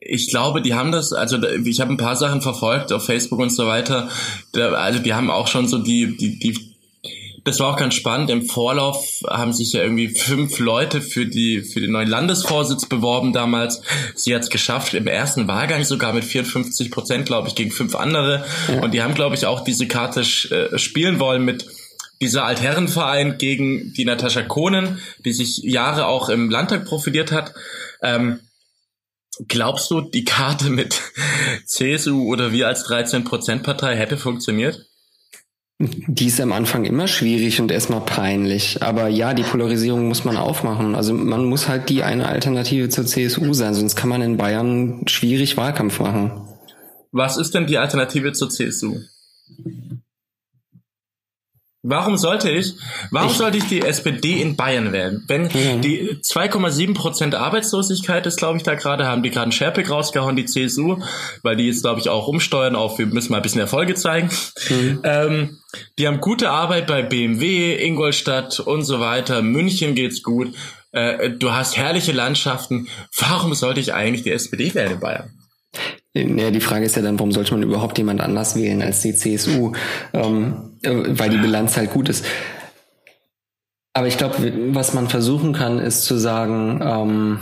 ich glaube, die haben das, also ich habe ein paar Sachen verfolgt auf Facebook und so weiter. Also die haben auch schon so die, die, die das war auch ganz spannend. Im Vorlauf haben sich ja irgendwie fünf Leute für die für den neuen Landesvorsitz beworben damals. Sie hat es geschafft im ersten Wahlgang sogar mit 54 Prozent, glaube ich, gegen fünf andere. Ja. Und die haben, glaube ich, auch diese Karte äh, spielen wollen mit dieser Altherrenverein gegen die Natascha Kohnen, die sich Jahre auch im Landtag profiliert hat. Ähm, glaubst du, die Karte mit [LAUGHS] CSU oder wir als 13%-Partei hätte funktioniert? Die ist am Anfang immer schwierig und erstmal peinlich. Aber ja, die Polarisierung muss man aufmachen. Also man muss halt die eine Alternative zur CSU sein, sonst kann man in Bayern schwierig Wahlkampf machen. Was ist denn die Alternative zur CSU? Warum sollte ich, warum ich, sollte ich die SPD in Bayern wählen? Wenn mhm. die 2,7 Prozent Arbeitslosigkeit ist, glaube ich, da gerade, haben die gerade einen Scherpig rausgehauen, die CSU, weil die jetzt, glaube ich, auch umsteuern auf, wir müssen mal ein bisschen Erfolge zeigen. Mhm. Ähm, die haben gute Arbeit bei BMW, Ingolstadt und so weiter. München geht's gut. Äh, du hast herrliche Landschaften. Warum sollte ich eigentlich die SPD wählen in Bayern? Ja, die Frage ist ja dann, warum sollte man überhaupt jemand anders wählen als die CSU? Ähm, äh, weil die Bilanz halt gut ist. Aber ich glaube, was man versuchen kann, ist zu sagen, ähm,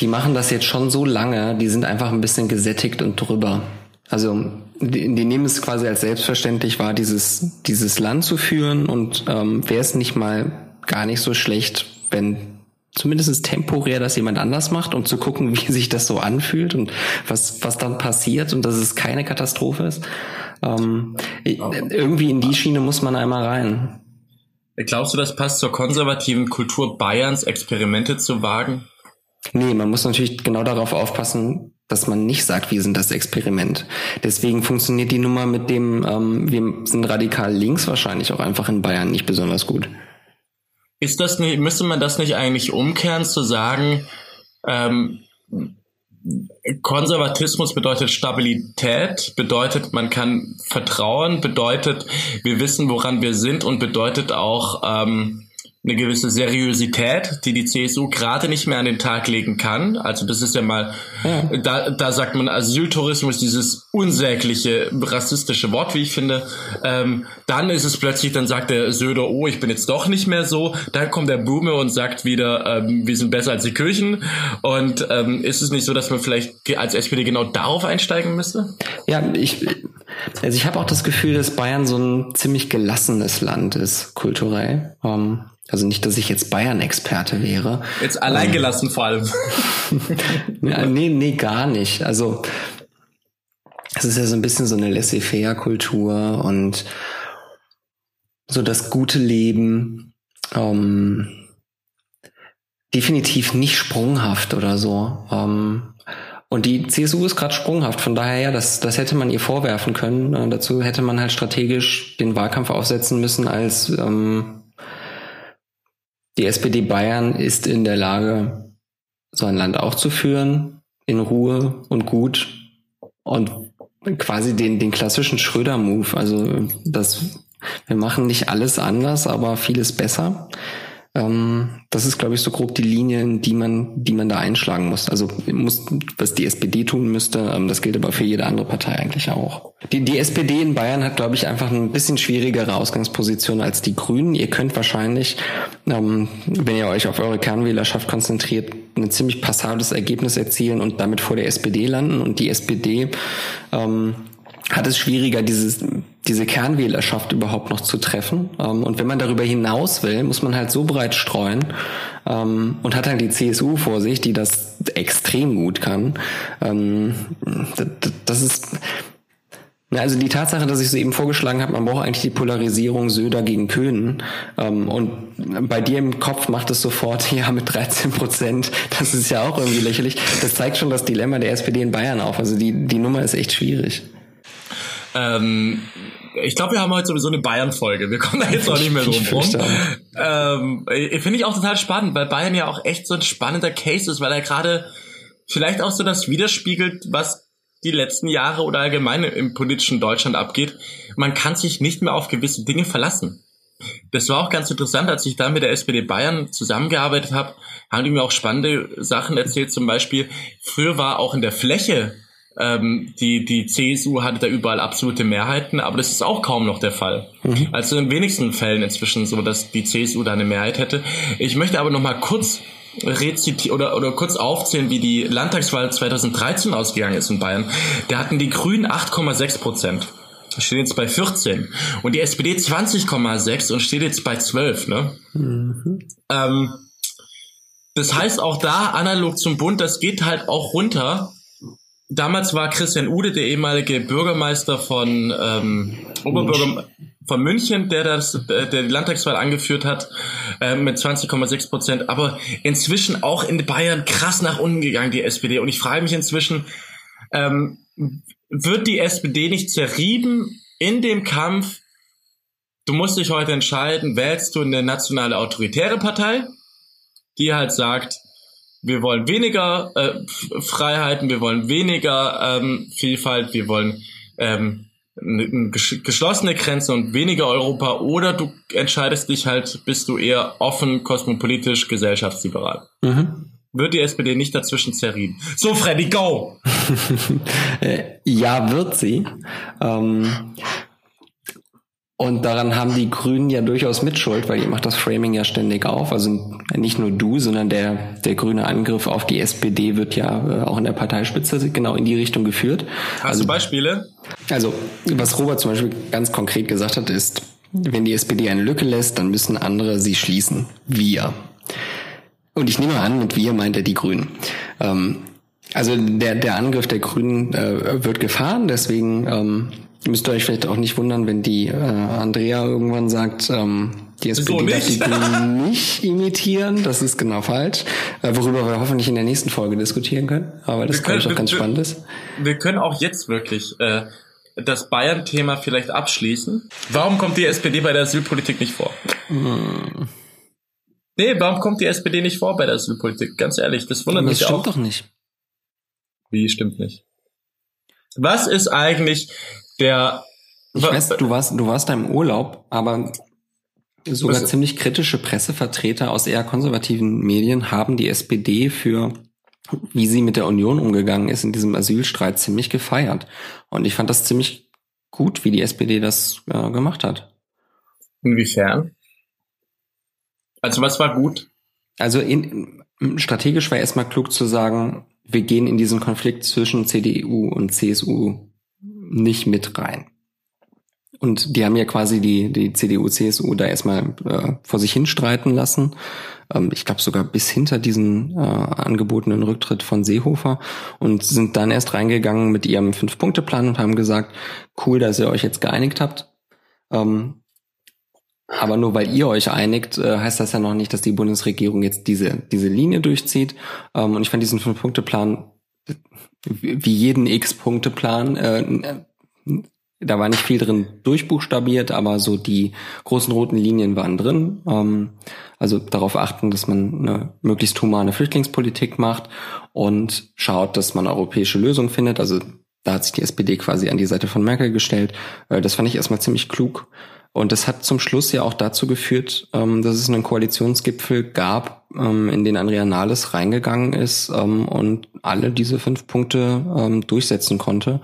die machen das jetzt schon so lange, die sind einfach ein bisschen gesättigt und drüber. Also die, die nehmen es quasi als selbstverständlich wahr, dieses, dieses Land zu führen und ähm, wäre es nicht mal gar nicht so schlecht, wenn zumindest temporär das jemand anders macht, um zu gucken, [LAUGHS] wie sich das so anfühlt und was, was dann passiert und dass es keine Katastrophe ist. Ähm, irgendwie in die Schiene muss man einmal rein. Glaubst du, das passt zur konservativen Kultur Bayerns, Experimente zu wagen? Nee, man muss natürlich genau darauf aufpassen, dass man nicht sagt, wir sind das Experiment. Deswegen funktioniert die Nummer mit dem, ähm, wir sind radikal links wahrscheinlich auch einfach in Bayern nicht besonders gut. Ist das nicht, müsste man das nicht eigentlich umkehren, zu sagen, ähm, Konservatismus bedeutet Stabilität, bedeutet, man kann vertrauen, bedeutet, wir wissen, woran wir sind und bedeutet auch, ähm, eine gewisse Seriosität, die die CSU gerade nicht mehr an den Tag legen kann. Also das ist ja mal, ja. da, da sagt man Asyltourismus, dieses unsägliche rassistische Wort, wie ich finde. Ähm, dann ist es plötzlich, dann sagt der Söder, oh, ich bin jetzt doch nicht mehr so. Dann kommt der Boomer und sagt wieder, ähm, wir sind besser als die Kirchen. Und ähm, ist es nicht so, dass man vielleicht als SPD genau darauf einsteigen müsste? Ja, ich, also ich habe auch das Gefühl, dass Bayern so ein ziemlich gelassenes Land ist, kulturell. Um, also nicht, dass ich jetzt Bayern-Experte wäre. Jetzt alleingelassen ähm, vor allem. [LAUGHS] ja, nee, nee, gar nicht. Also es ist ja so ein bisschen so eine laissez-faire-Kultur und so das gute Leben. Ähm, definitiv nicht sprunghaft oder so. Ähm, und die CSU ist gerade sprunghaft, von daher ja, das, das hätte man ihr vorwerfen können. Äh, dazu hätte man halt strategisch den Wahlkampf aufsetzen müssen als ähm, die SPD Bayern ist in der Lage, so ein Land auch zu führen, in Ruhe und gut und quasi den, den klassischen Schröder-Move. Also das, wir machen nicht alles anders, aber vieles besser. Ähm, das ist, glaube ich, so grob die Linie, die man, die man da einschlagen muss. Also muss, was die SPD tun müsste, ähm, das gilt aber für jede andere Partei eigentlich auch. Die, die SPD in Bayern hat, glaube ich, einfach ein bisschen schwierigere Ausgangsposition als die Grünen. Ihr könnt wahrscheinlich, ähm, wenn ihr euch auf eure Kernwählerschaft konzentriert, ein ziemlich passables Ergebnis erzielen und damit vor der SPD landen. Und die SPD ähm, hat es schwieriger, dieses, diese Kernwählerschaft überhaupt noch zu treffen. Ähm, und wenn man darüber hinaus will, muss man halt so breit streuen ähm, und hat halt die CSU vor sich, die das extrem gut kann. Ähm, das ist also die Tatsache, dass ich so eben vorgeschlagen habe, man braucht eigentlich die Polarisierung Söder gegen Köhnen. und bei dir im Kopf macht es sofort, [LAUGHS] ja, mit 13 Prozent, das ist ja auch irgendwie lächerlich. Das zeigt schon das Dilemma der SPD in Bayern auf. Also die, die Nummer ist echt schwierig. Ähm, ich glaube, wir haben heute sowieso eine Bayern-Folge. Wir kommen da jetzt auch nicht mehr drum rum. Ähm, Finde ich auch total spannend, weil Bayern ja auch echt so ein spannender Case ist, weil er gerade vielleicht auch so das widerspiegelt, was die letzten Jahre oder allgemein im politischen Deutschland abgeht. Man kann sich nicht mehr auf gewisse Dinge verlassen. Das war auch ganz interessant, als ich da mit der SPD Bayern zusammengearbeitet habe, haben die mir auch spannende Sachen erzählt. Zum Beispiel, früher war auch in der Fläche ähm, die, die CSU hatte da überall absolute Mehrheiten, aber das ist auch kaum noch der Fall. Mhm. Also in wenigsten Fällen inzwischen so, dass die CSU da eine Mehrheit hätte. Ich möchte aber noch mal kurz rezitieren oder, oder kurz aufzählen, wie die Landtagswahl 2013 ausgegangen ist in Bayern. Da hatten die Grünen 8,6 Prozent. Steht jetzt bei 14. Und die SPD 20,6 und steht jetzt bei 12, ne? Mhm. Ähm, das heißt auch da, analog zum Bund, das geht halt auch runter damals war Christian Ude der ehemalige Bürgermeister von ähm, Oberbürger von München, der das, der die Landtagswahl angeführt hat äh, mit 20,6 Prozent. Aber inzwischen auch in Bayern krass nach unten gegangen die SPD. Und ich frage mich inzwischen, ähm, wird die SPD nicht zerrieben in dem Kampf? Du musst dich heute entscheiden, wählst du eine nationale autoritäre Partei, die halt sagt, wir wollen weniger äh, Freiheiten, wir wollen weniger ähm, Vielfalt, wir wollen ähm, geschlossene Grenze und weniger Europa oder du entscheidest dich halt, bist du eher offen, kosmopolitisch, gesellschaftsliberal. Mhm. Wird die SPD nicht dazwischen zerrieben? So, Freddy, go! [LAUGHS] ja, wird sie. Ähm, Und daran haben die Grünen ja durchaus Mitschuld, weil ihr macht das Framing ja ständig auf. Also nicht nur du, sondern der, der grüne Angriff auf die SPD wird ja äh, auch in der Parteispitze genau in die Richtung geführt. Hast also, du Beispiele? Also, was Robert zum Beispiel ganz konkret gesagt hat, ist, wenn die SPD eine Lücke lässt, dann müssen andere sie schließen. Wir. Und ich nehme an, mit wir meint er die Grünen. Ähm, also der, der Angriff der Grünen äh, wird gefahren, deswegen ähm, müsst ihr euch vielleicht auch nicht wundern, wenn die äh, Andrea irgendwann sagt, ähm, die SPD darf die Grünen [LAUGHS] nicht imitieren. Das ist genau falsch. Äh, worüber wir hoffentlich in der nächsten Folge diskutieren können. Aber das glaube ich auch ganz wir, spannend ist. Wir können auch jetzt wirklich äh, das Bayern-Thema vielleicht abschließen. Warum kommt die SPD bei der Asylpolitik nicht vor? Hm. Nee, warum kommt die SPD nicht vor bei der Asylpolitik? Ganz ehrlich, das wundert das mich auch. Das stimmt doch nicht. Wie stimmt nicht? Was ist eigentlich der. Ich weiß, du warst, du warst da im Urlaub, aber sogar ziemlich kritische Pressevertreter aus eher konservativen Medien haben die SPD für wie sie mit der Union umgegangen ist in diesem Asylstreit ziemlich gefeiert. Und ich fand das ziemlich gut, wie die SPD das äh, gemacht hat. Inwiefern? Also was war gut? Also in, strategisch war erstmal klug zu sagen, wir gehen in diesen Konflikt zwischen CDU und CSU nicht mit rein. Und die haben ja quasi die, die CDU, CSU da erstmal äh, vor sich hinstreiten lassen. Ähm, ich glaube sogar bis hinter diesen äh, angebotenen Rücktritt von Seehofer und sind dann erst reingegangen mit ihrem Fünf-Punkte-Plan und haben gesagt, cool, dass ihr euch jetzt geeinigt habt. Ähm, aber nur weil ihr euch einigt, äh, heißt das ja noch nicht, dass die Bundesregierung jetzt diese, diese Linie durchzieht. Ähm, und ich fand diesen Fünf-Punkte-Plan wie jeden X-Punkte-Plan. Äh, da war nicht viel drin durchbuchstabiert, aber so die großen roten Linien waren drin. Ähm, also darauf achten, dass man eine möglichst humane Flüchtlingspolitik macht und schaut, dass man europäische Lösungen findet. Also da hat sich die SPD quasi an die Seite von Merkel gestellt. Äh, das fand ich erstmal ziemlich klug. Und das hat zum Schluss ja auch dazu geführt, ähm, dass es einen Koalitionsgipfel gab, ähm, in den Andrea Nahles reingegangen ist ähm, und alle diese fünf Punkte durchsetzen konnte.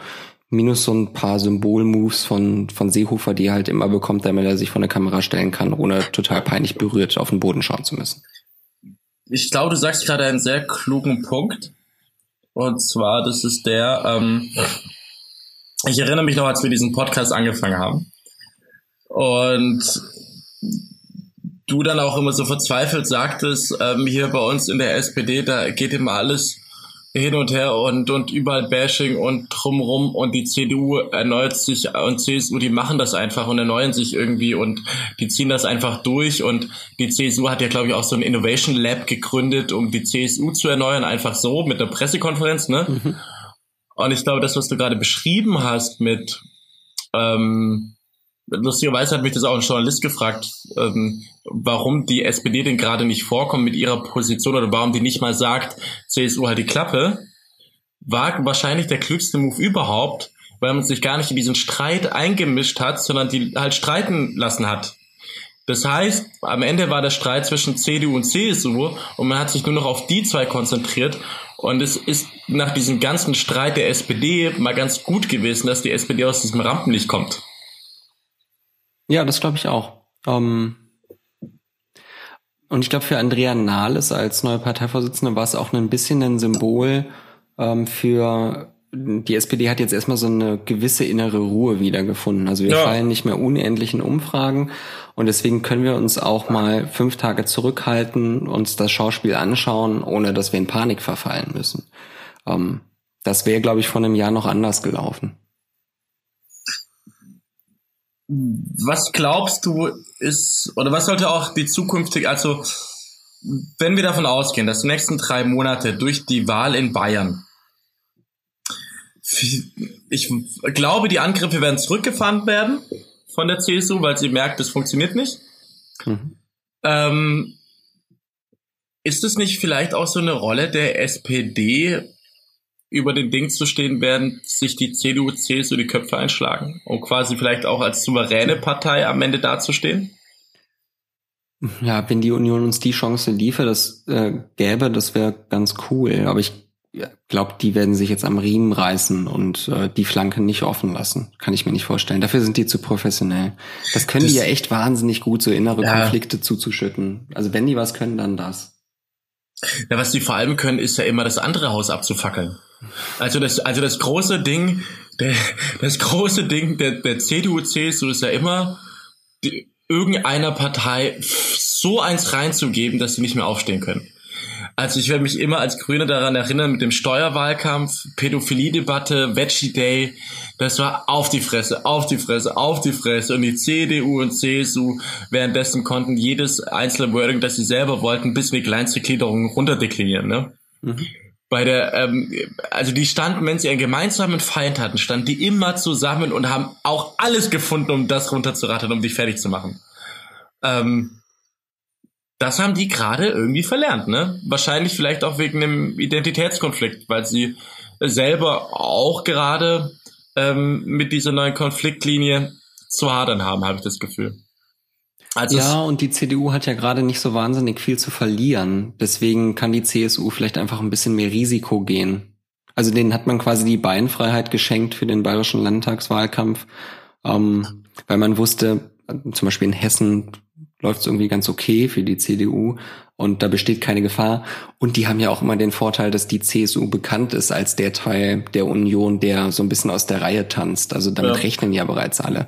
Minus so ein paar Symbolmoves von, von Seehofer, die er halt immer bekommt, damit er sich vor eine Kamera stellen kann, ohne total peinlich berührt auf den Boden schauen zu müssen. Ich glaube, du sagst gerade einen sehr klugen Punkt. Und zwar, das ist der, ähm, ich erinnere mich noch, als wir diesen Podcast angefangen haben und du dann auch immer so verzweifelt sagtest, ähm, hier bei uns in der SPD, da geht immer alles hin und her und, und überall Bashing und drumrum und die CDU erneuert sich und CSU, die machen das einfach und erneuern sich irgendwie und die ziehen das einfach durch und die CSU hat ja, glaube ich, auch so ein Innovation Lab gegründet, um die CSU zu erneuern, einfach so mit der Pressekonferenz, ne? Mhm. Und ich glaube, das, was du gerade beschrieben hast mit ähm, lustigerweise hat mich das auch ein Journalist gefragt, ähm, warum die SPD denn gerade nicht vorkommt mit ihrer Position oder warum die nicht mal sagt, CSU halt die Klappe, war wahrscheinlich der klügste Move überhaupt, weil man sich gar nicht in diesen Streit eingemischt hat, sondern die halt streiten lassen hat. Das heißt, am Ende war der Streit zwischen CDU und CSU und man hat sich nur noch auf die zwei konzentriert. Und es ist nach diesem ganzen Streit der SPD mal ganz gut gewesen, dass die SPD aus diesem Rampenlicht kommt. Ja, das glaube ich auch. Ähm und ich glaube, für Andrea Nahles als neue Parteivorsitzende war es auch ein bisschen ein Symbol ähm, für die SPD hat jetzt erstmal so eine gewisse innere Ruhe wiedergefunden. Also wir ja. fallen nicht mehr unendlich in Umfragen und deswegen können wir uns auch mal fünf Tage zurückhalten, uns das Schauspiel anschauen, ohne dass wir in Panik verfallen müssen. Ähm, das wäre, glaube ich, vor einem Jahr noch anders gelaufen. Was glaubst du ist, oder was sollte auch die zukünftige, also wenn wir davon ausgehen, dass die nächsten drei Monate durch die Wahl in Bayern, ich glaube, die Angriffe werden zurückgefahren werden von der CSU, weil sie merkt, es funktioniert nicht. Mhm. Ähm, ist es nicht vielleicht auch so eine Rolle der SPD, über den Ding zu stehen, werden sich die CDU, CSU die Köpfe einschlagen, um quasi vielleicht auch als souveräne Partei am Ende dazustehen? Ja, wenn die Union uns die Chance liefert, das äh, gäbe, das wäre ganz cool. Aber ich glaube, die werden sich jetzt am Riemen reißen und äh, die Flanke nicht offen lassen. Kann ich mir nicht vorstellen. Dafür sind die zu professionell. Das können das, die ja echt wahnsinnig gut, so innere ja. Konflikte zuzuschütten. Also wenn die was können, dann das. Ja, was die vor allem können, ist ja immer das andere Haus abzufackeln. Also das, also das große Ding, der, das große Ding der, der CDU, CSU ist ja immer, die, irgendeiner Partei so eins reinzugeben, dass sie nicht mehr aufstehen können. Also ich werde mich immer als Grüne daran erinnern mit dem Steuerwahlkampf, Pädophilie-Debatte, Veggie Day. Das war auf die Fresse, auf die Fresse, auf die Fresse. Und die CDU und CSU währenddessen konnten jedes einzelne Wording, das sie selber wollten, bis in die kleinste Gliederung runterdeklinieren. Ne? Mhm. Bei der, ähm, also die standen, wenn sie einen gemeinsamen Feind hatten, standen die immer zusammen und haben auch alles gefunden, um das runterzurattern, um dich fertig zu machen. Ähm, das haben die gerade irgendwie verlernt, ne? Wahrscheinlich vielleicht auch wegen einem Identitätskonflikt, weil sie selber auch gerade ähm, mit dieser neuen Konfliktlinie zu hadern haben, habe ich das Gefühl. Also ja, und die CDU hat ja gerade nicht so wahnsinnig viel zu verlieren. Deswegen kann die CSU vielleicht einfach ein bisschen mehr Risiko gehen. Also denen hat man quasi die Beinfreiheit geschenkt für den bayerischen Landtagswahlkampf, ähm, weil man wusste, zum Beispiel in Hessen läuft es irgendwie ganz okay für die CDU und da besteht keine Gefahr. Und die haben ja auch immer den Vorteil, dass die CSU bekannt ist als der Teil der Union, der so ein bisschen aus der Reihe tanzt. Also damit ja. rechnen ja bereits alle.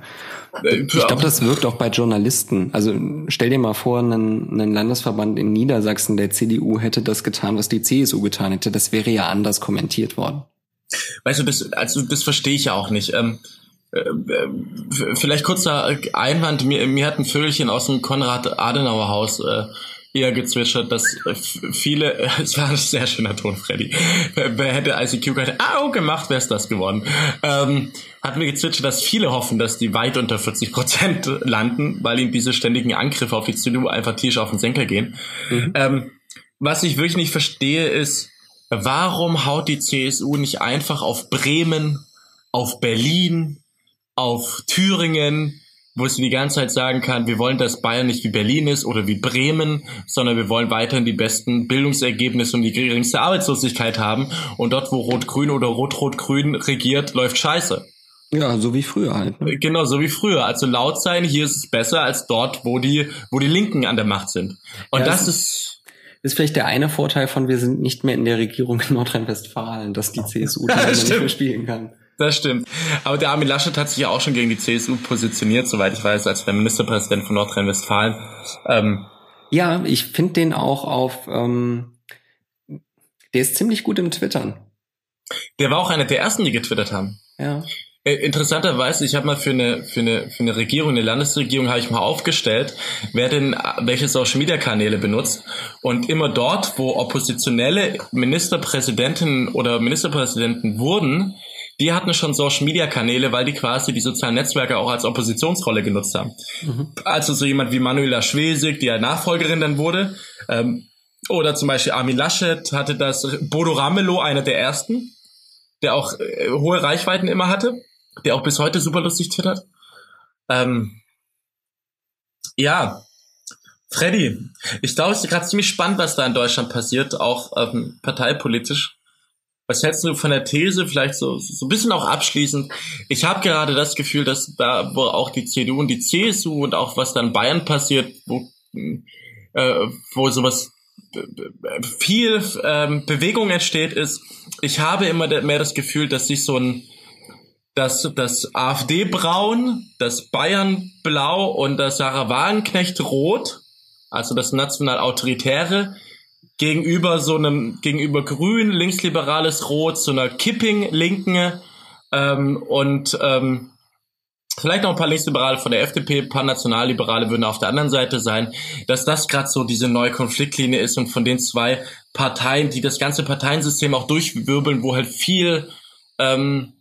Äh, ich glaube, das wirkt auch bei Journalisten. Also stell dir mal vor, einen, einen Landesverband in Niedersachsen der CDU hätte das getan, was die CSU getan hätte. Das wäre ja anders kommentiert worden. Weißt du, das, also das verstehe ich ja auch nicht. Ähm, äh, äh, vielleicht kurzer Einwand, mir, mir hat ein Vögelchen aus dem Konrad-Adenauer-Haus äh, eher gezwitschert, dass viele, [LAUGHS] es war ein sehr schöner Ton, Freddy, wer hätte ICQ gerade Au gemacht, wäre es das geworden, ähm, hat mir gezwitschert, dass viele hoffen, dass die weit unter 40 Prozent landen, weil ihnen diese ständigen Angriffe auf die CDU einfach tierisch auf den Senker gehen. Mhm. Ähm, was ich wirklich nicht verstehe, ist, warum haut die CSU nicht einfach auf Bremen, auf Berlin, auf Thüringen, wo sie die ganze Zeit sagen kann, wir wollen, dass Bayern nicht wie Berlin ist oder wie Bremen, sondern wir wollen weiterhin die besten Bildungsergebnisse und die geringste Arbeitslosigkeit haben. Und dort, wo Rot-Grün oder Rot-Rot-Grün regiert, läuft Scheiße. Ja, so wie früher halt. Ne? Genau, so wie früher. Also laut sein, hier ist es besser als dort, wo die, wo die Linken an der Macht sind. Und ja, das ist, ist vielleicht der eine Vorteil von, wir sind nicht mehr in der Regierung in Nordrhein-Westfalen, dass die CSU ja, [LAUGHS] nicht mehr spielen kann. Das stimmt. Aber der Armin Laschet hat sich ja auch schon gegen die CSU positioniert, soweit ich weiß, als der Ministerpräsident von Nordrhein-Westfalen. Ähm, ja, ich finde den auch auf, ähm, der ist ziemlich gut im Twittern. Der war auch einer der ersten, die getwittert haben. Ja. Äh, interessanterweise, ich habe mal für eine für eine für eine Regierung, eine Landesregierung, habe ich mal aufgestellt, wer denn welche Social Media Kanäle benutzt und immer dort, wo oppositionelle Ministerpräsidentinnen oder Ministerpräsidenten wurden, die hatten schon Social Media Kanäle, weil die quasi die sozialen Netzwerke auch als Oppositionsrolle genutzt haben. Mhm. Also so jemand wie Manuela Schwesig, die ja Nachfolgerin dann wurde, ähm, oder zum Beispiel Armin Laschet hatte das, Bodo Ramelow, einer der ersten, der auch äh, hohe Reichweiten immer hatte, der auch bis heute super lustig twittert. Ähm, ja, Freddy, ich glaube, es ist gerade ziemlich spannend, was da in Deutschland passiert, auch ähm, parteipolitisch. Was hältst du von der These, vielleicht so, so ein bisschen auch abschließend? Ich habe gerade das Gefühl, dass da, wo auch die CDU und die CSU und auch was dann Bayern passiert, wo, äh, wo sowas viel ähm, Bewegung entsteht, ist, ich habe immer mehr das Gefühl, dass sich so ein dass das AfD-Braun, das Bayern-Blau und das Sarah Wagenknecht-Rot, also das national-autoritäre, gegenüber so einem, gegenüber grün, linksliberales Rot, so einer Kipping-Linken ähm, und ähm, vielleicht noch ein paar Linksliberale von der FDP, ein paar Nationalliberale würden auf der anderen Seite sein, dass das gerade so diese neue Konfliktlinie ist und von den zwei Parteien, die das ganze Parteiensystem auch durchwirbeln, wo halt viel, ähm,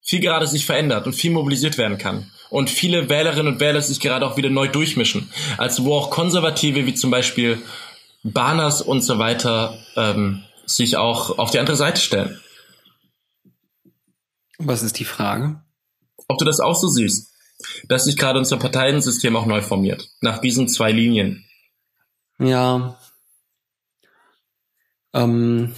viel gerade sich verändert und viel mobilisiert werden kann. Und viele Wählerinnen und Wähler sich gerade auch wieder neu durchmischen. Also wo auch Konservative wie zum Beispiel Bahners und so weiter ähm, sich auch auf die andere Seite stellen. Was ist die Frage? Ob du das auch so siehst, dass sich gerade unser Parteiensystem auch neu formiert, nach diesen zwei Linien. Ja. Ähm,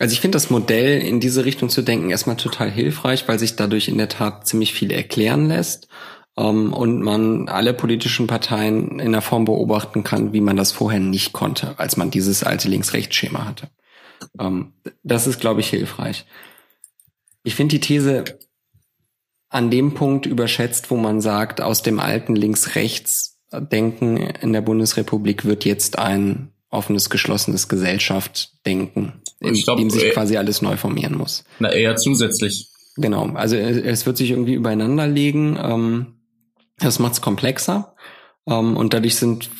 Also ich finde das Modell in diese Richtung zu denken erstmal total hilfreich, weil sich dadurch in der Tat ziemlich viel erklären lässt ähm, und man alle politischen Parteien in der Form beobachten kann, wie man das vorher nicht konnte, als man dieses alte Links-Rechts-Schema hatte. Ähm, das ist, glaube ich, hilfreich. Ich finde die These an dem Punkt überschätzt, wo man sagt, aus dem alten Links-Rechts-Denken in der Bundesrepublik wird jetzt ein offenes, geschlossenes Gesellschaft-Denken, in glaub, dem sich äh, quasi alles neu formieren muss. Na, eher zusätzlich. Genau, also es wird sich irgendwie übereinander legen. Ähm, das macht es komplexer ähm, und dadurch sind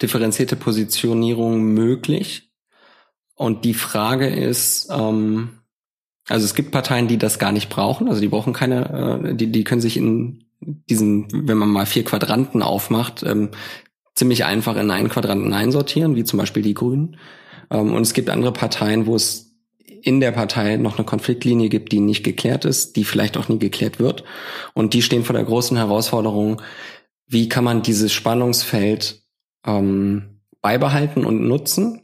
differenzierte Positionierungen möglich. Und die Frage ist, ähm, also es gibt Parteien, die das gar nicht brauchen, also die brauchen keine, äh, die, die können sich in diesen, wenn man mal vier Quadranten aufmacht, ähm, ziemlich einfach in einen Quadranten einsortieren, wie zum Beispiel die Grünen. Ähm, und es gibt andere Parteien, wo es in der Partei noch eine Konfliktlinie gibt, die nicht geklärt ist, die vielleicht auch nie geklärt wird. Und die stehen vor der großen Herausforderung, wie kann man dieses Spannungsfeld ähm, beibehalten und nutzen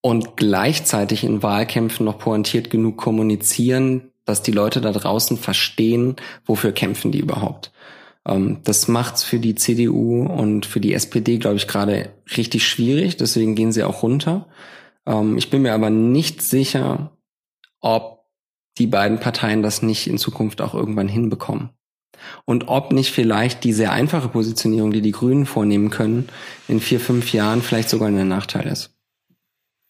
und gleichzeitig in Wahlkämpfen noch pointiert genug kommunizieren, dass die Leute da draußen verstehen, wofür kämpfen die überhaupt. Ähm, das macht's für die CDU und für die SPD, glaube ich, gerade richtig schwierig. Deswegen gehen sie auch runter. Ähm, ich bin mir aber nicht sicher, ob die beiden Parteien das nicht in Zukunft auch irgendwann hinbekommen. Und ob nicht vielleicht die sehr einfache Positionierung, die die Grünen vornehmen können, in vier, fünf Jahren vielleicht sogar ein Nachteil ist.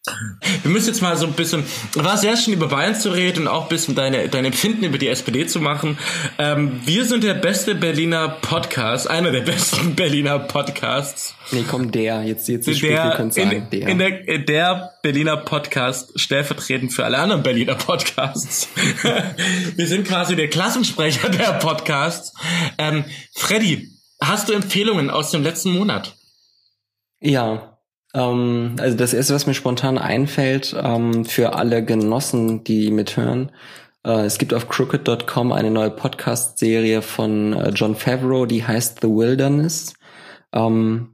Wir müssen jetzt mal so ein bisschen, war sehr schön über Bayern zu reden und auch ein bisschen deine, deine Empfinden über die SPD zu machen. Ähm, wir sind der beste Berliner Podcast, einer der besten [LAUGHS] Berliner Podcasts. Nee, komm, der, jetzt, jetzt der, Spiel, sagen, in, der. In der, der Berliner Podcast, stellvertretend für alle anderen Berliner Podcasts. [LAUGHS] wir sind quasi der Klassensprecher der Podcasts. Ähm, Freddy, hast du Empfehlungen aus dem letzten Monat? Ja, ähm, also das erste, was mir spontan einfällt, ähm, für alle Genossen, die mithören, äh, es gibt auf crooked.com eine neue Podcast-Serie von äh, John Favreau, die heißt The Wilderness. Ähm,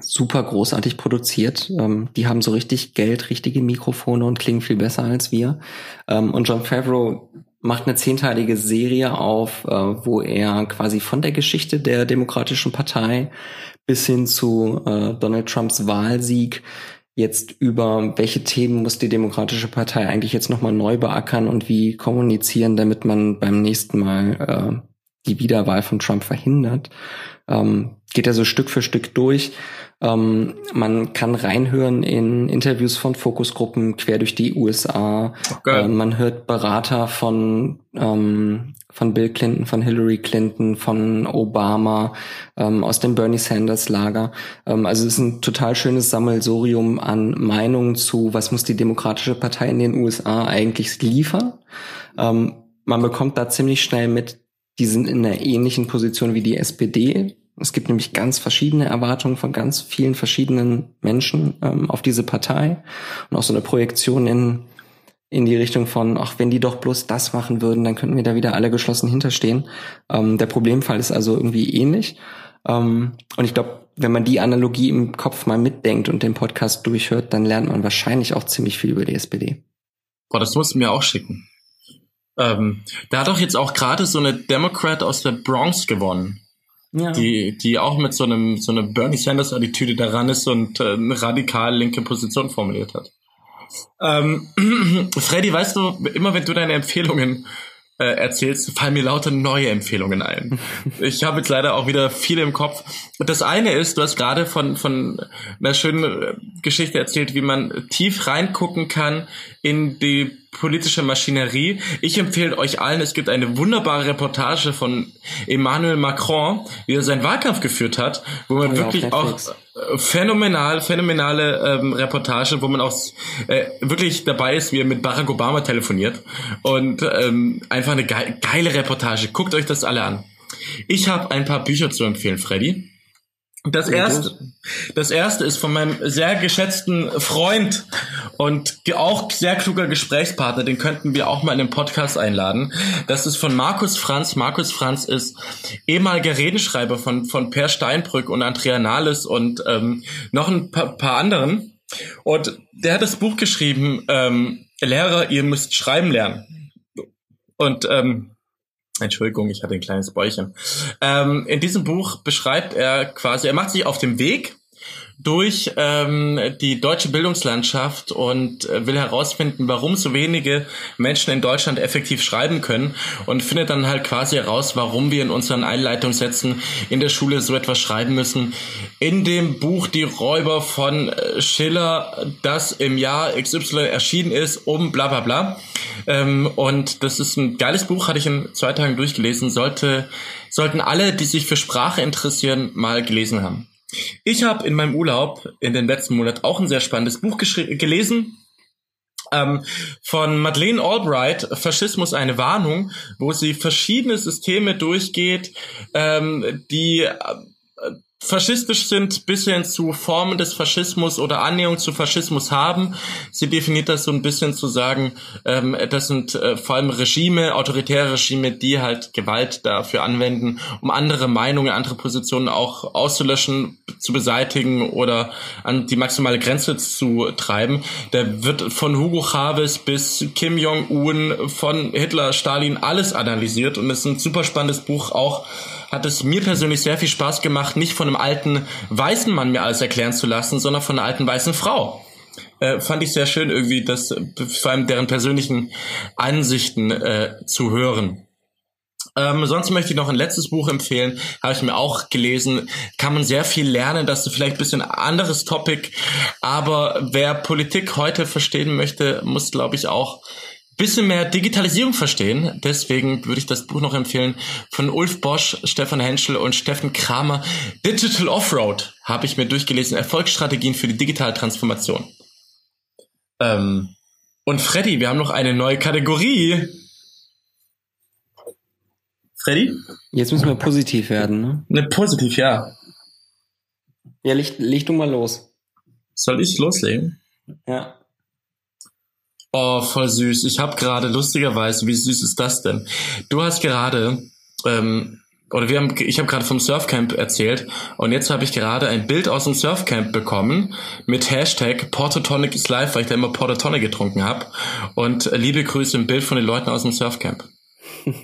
super großartig produziert. Ähm, die haben so richtig Geld, richtige Mikrofone und klingen viel besser als wir. Ähm, und John Favreau macht eine zehnteilige Serie auf, äh, wo er quasi von der Geschichte der Demokratischen Partei bis hin zu äh, Donald Trumps Wahlsieg jetzt über welche Themen muss die Demokratische Partei eigentlich jetzt nochmal neu beackern und wie kommunizieren, damit man beim nächsten Mal äh, die Wiederwahl von Trump verhindert. Ähm, geht er so Stück für Stück durch. Ähm, man kann reinhören in Interviews von Fokusgruppen quer durch die USA. Okay. Äh, man hört Berater von ähm, von Bill Clinton, von Hillary Clinton, von Obama, ähm, aus dem Bernie Sanders Lager. Ähm, also es ist ein total schönes Sammelsurium an Meinungen zu, was muss die Demokratische Partei in den USA eigentlich liefern. Ähm, man bekommt da ziemlich schnell mit, die sind in einer ähnlichen Position wie die SPD. Es gibt nämlich ganz verschiedene Erwartungen von ganz vielen verschiedenen Menschen ähm, auf diese Partei und auch so eine Projektion in in die Richtung von, ach, wenn die doch bloß das machen würden, dann könnten wir da wieder alle geschlossen hinterstehen. Ähm, der Problemfall ist also irgendwie ähnlich. Ähm, und ich glaube, wenn man die Analogie im Kopf mal mitdenkt und den Podcast durchhört, dann lernt man wahrscheinlich auch ziemlich viel über die SPD. Boah, das musst du mir auch schicken. Ähm, da hat doch jetzt auch gerade so eine Democrat aus der Bronx gewonnen. Ja. Die, die auch mit so einem, so einer Bernie Sanders Attitüde daran ist und äh, eine radikal linke Position formuliert hat. Ähm, [CLEARS THROAT] Freddy, weißt du, immer wenn du deine Empfehlungen äh, erzählst, fallen mir lauter neue Empfehlungen ein. [LAUGHS] ich habe jetzt leider auch wieder viele im Kopf. Das eine ist, du hast gerade von, von einer schönen äh, Geschichte erzählt, wie man tief reingucken kann in die politische Maschinerie. Ich empfehle euch allen, es gibt eine wunderbare Reportage von Emmanuel Macron, wie er seinen Wahlkampf geführt hat, wo man oh, wirklich auch phänomenal, phänomenale ähm, Reportage, wo man auch äh, wirklich dabei ist, wie er mit Barack Obama telefoniert und ähm, einfach eine ge geile Reportage. Guckt euch das alle an. Ich habe ein paar Bücher zu empfehlen, Freddy. Das erste, das erste ist von meinem sehr geschätzten Freund und auch sehr kluger Gesprächspartner, den könnten wir auch mal in den Podcast einladen. Das ist von Markus Franz. Markus Franz ist ehemaliger Redenschreiber von, von Per Steinbrück und Andrea Nahles und ähm, noch ein paar, paar anderen. Und der hat das Buch geschrieben, ähm, Lehrer, ihr müsst schreiben lernen. Und ähm, Entschuldigung, ich hatte ein kleines Bäuchchen. Ähm, in diesem Buch beschreibt er quasi, er macht sich auf dem Weg durch ähm, die deutsche Bildungslandschaft und äh, will herausfinden, warum so wenige Menschen in Deutschland effektiv schreiben können und findet dann halt quasi heraus, warum wir in unseren Einleitungssätzen in der Schule so etwas schreiben müssen. In dem Buch Die Räuber von äh, Schiller, das im Jahr XY erschienen ist, um bla bla bla. Ähm, und das ist ein geiles Buch, hatte ich in zwei Tagen durchgelesen, sollte, sollten alle, die sich für Sprache interessieren, mal gelesen haben. Ich habe in meinem Urlaub in den letzten Monat auch ein sehr spannendes Buch gelesen. Ähm, von Madeleine Albright, Faschismus eine Warnung, wo sie verschiedene Systeme durchgeht, ähm, die faschistisch sind, bis hin zu Formen des Faschismus oder Annäherung zu Faschismus haben. Sie definiert das so ein bisschen zu sagen, ähm, das sind äh, vor allem Regime, autoritäre Regime, die halt Gewalt dafür anwenden, um andere Meinungen, andere Positionen auch auszulöschen, zu beseitigen oder an die maximale Grenze zu treiben. Der wird von Hugo Chavez bis Kim Jong-un, von Hitler, Stalin alles analysiert und es ist ein super spannendes Buch auch hat es mir persönlich sehr viel Spaß gemacht, nicht von einem alten weißen Mann mir alles erklären zu lassen, sondern von einer alten weißen Frau. Äh, fand ich sehr schön irgendwie, das vor allem deren persönlichen Ansichten äh, zu hören. Ähm, sonst möchte ich noch ein letztes Buch empfehlen, habe ich mir auch gelesen. Kann man sehr viel lernen, das ist vielleicht ein bisschen anderes Topic, aber wer Politik heute verstehen möchte, muss, glaube ich, auch bisschen mehr Digitalisierung verstehen. Deswegen würde ich das Buch noch empfehlen von Ulf Bosch, Stefan Henschel und Steffen Kramer. Digital Offroad habe ich mir durchgelesen. Erfolgsstrategien für die digitale Transformation. Ähm, und Freddy, wir haben noch eine neue Kategorie. Freddy? Jetzt müssen wir positiv werden, ne? Ne, positiv, ja. Ja, leg, leg du mal los. Soll ich loslegen? Ja. Oh, voll süß. Ich habe gerade lustigerweise, wie süß ist das denn? Du hast gerade ähm, oder wir haben, ich habe gerade vom Surfcamp erzählt und jetzt habe ich gerade ein Bild aus dem Surfcamp bekommen mit Hashtag Portotonic is live, weil ich da immer Portotonic getrunken habe und liebe Grüße im Bild von den Leuten aus dem Surfcamp.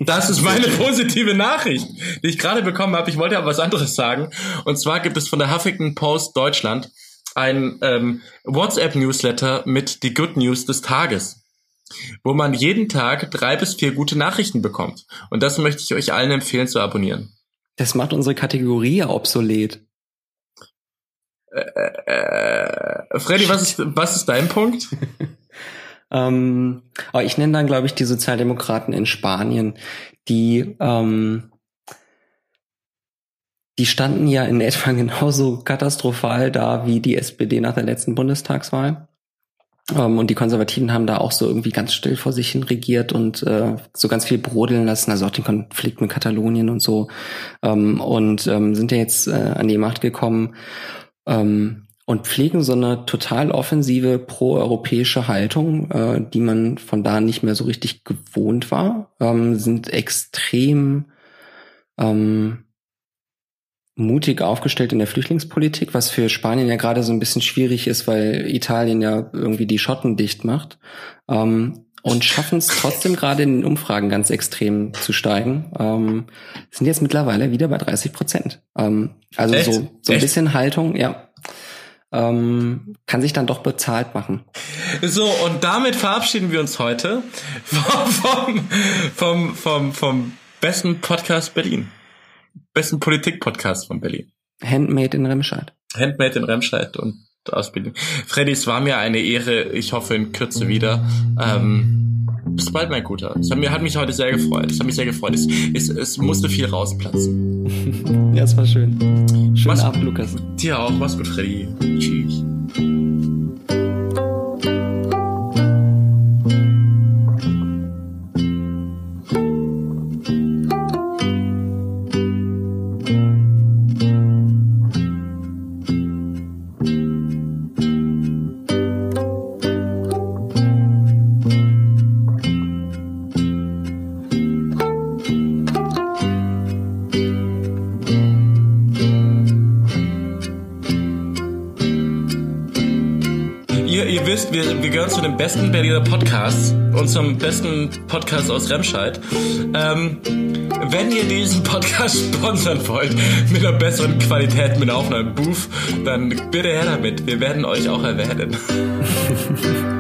Das ist meine [LAUGHS] positive Nachricht, die ich gerade bekommen habe. Ich wollte aber was anderes sagen. Und zwar gibt es von der Huffington Post Deutschland ein ähm, WhatsApp-Newsletter mit die Good News des Tages, wo man jeden Tag drei bis vier gute Nachrichten bekommt. Und das möchte ich euch allen empfehlen zu abonnieren. Das macht unsere Kategorie ja obsolet. Äh, äh, Freddy, was ist, was ist dein Punkt? [LAUGHS] ähm, aber ich nenne dann, glaube ich, die Sozialdemokraten in Spanien, die ähm, die standen ja in etwa [LAUGHS] genauso katastrophal da wie die SPD nach der letzten Bundestagswahl. Ähm, und die Konservativen haben da auch so irgendwie ganz still vor sich hin regiert und äh, so ganz viel brodeln lassen, also auch den Konflikt mit Katalonien und so. Ähm, und ähm, sind ja jetzt äh, an die Macht gekommen ähm, und pflegen so eine total offensive proeuropäische Haltung, äh, die man von da nicht mehr so richtig gewohnt war, ähm, sind extrem ähm, mutig aufgestellt in der Flüchtlingspolitik, was für Spanien ja gerade so ein bisschen schwierig ist, weil Italien ja irgendwie die Schotten dicht macht. Ähm, und schaffen es trotzdem gerade in den Umfragen ganz extrem zu steigen. Ähm, sind jetzt mittlerweile wieder bei 30 Prozent. Ähm, also Echt? so, so ein Echt? bisschen Haltung, ja. Ähm, kann sich dann doch bezahlt machen. So, und damit verabschieden wir uns heute vom, [LAUGHS] vom, vom, vom, vom besten Podcast Berlin besten Politik-Podcast von Berlin. Handmade in Remscheid. Handmade in Remscheid und Ausbildung. Freddy, es war mir eine Ehre. Ich hoffe in Kürze wieder. Ähm, bis bald, mein Guter. Es hat, mir, hat mich heute sehr gefreut. Es hat mich sehr gefreut. Es, es, es musste viel rausplatzen. [LAUGHS] ja, es war schön. Schönen Mach's, Abend, Lukas. Dir auch. Mach's gut, Freddy. Tschüss. Wisst, wir, wir gehören zu den besten Berliner Podcasts und zum besten Podcast aus Remscheid. Ähm, wenn ihr diesen Podcast [LAUGHS] sponsern wollt, mit einer besseren Qualität, mit einer Aufnahme Booth, dann bitte her damit. Wir werden euch auch erwähnen. [LAUGHS]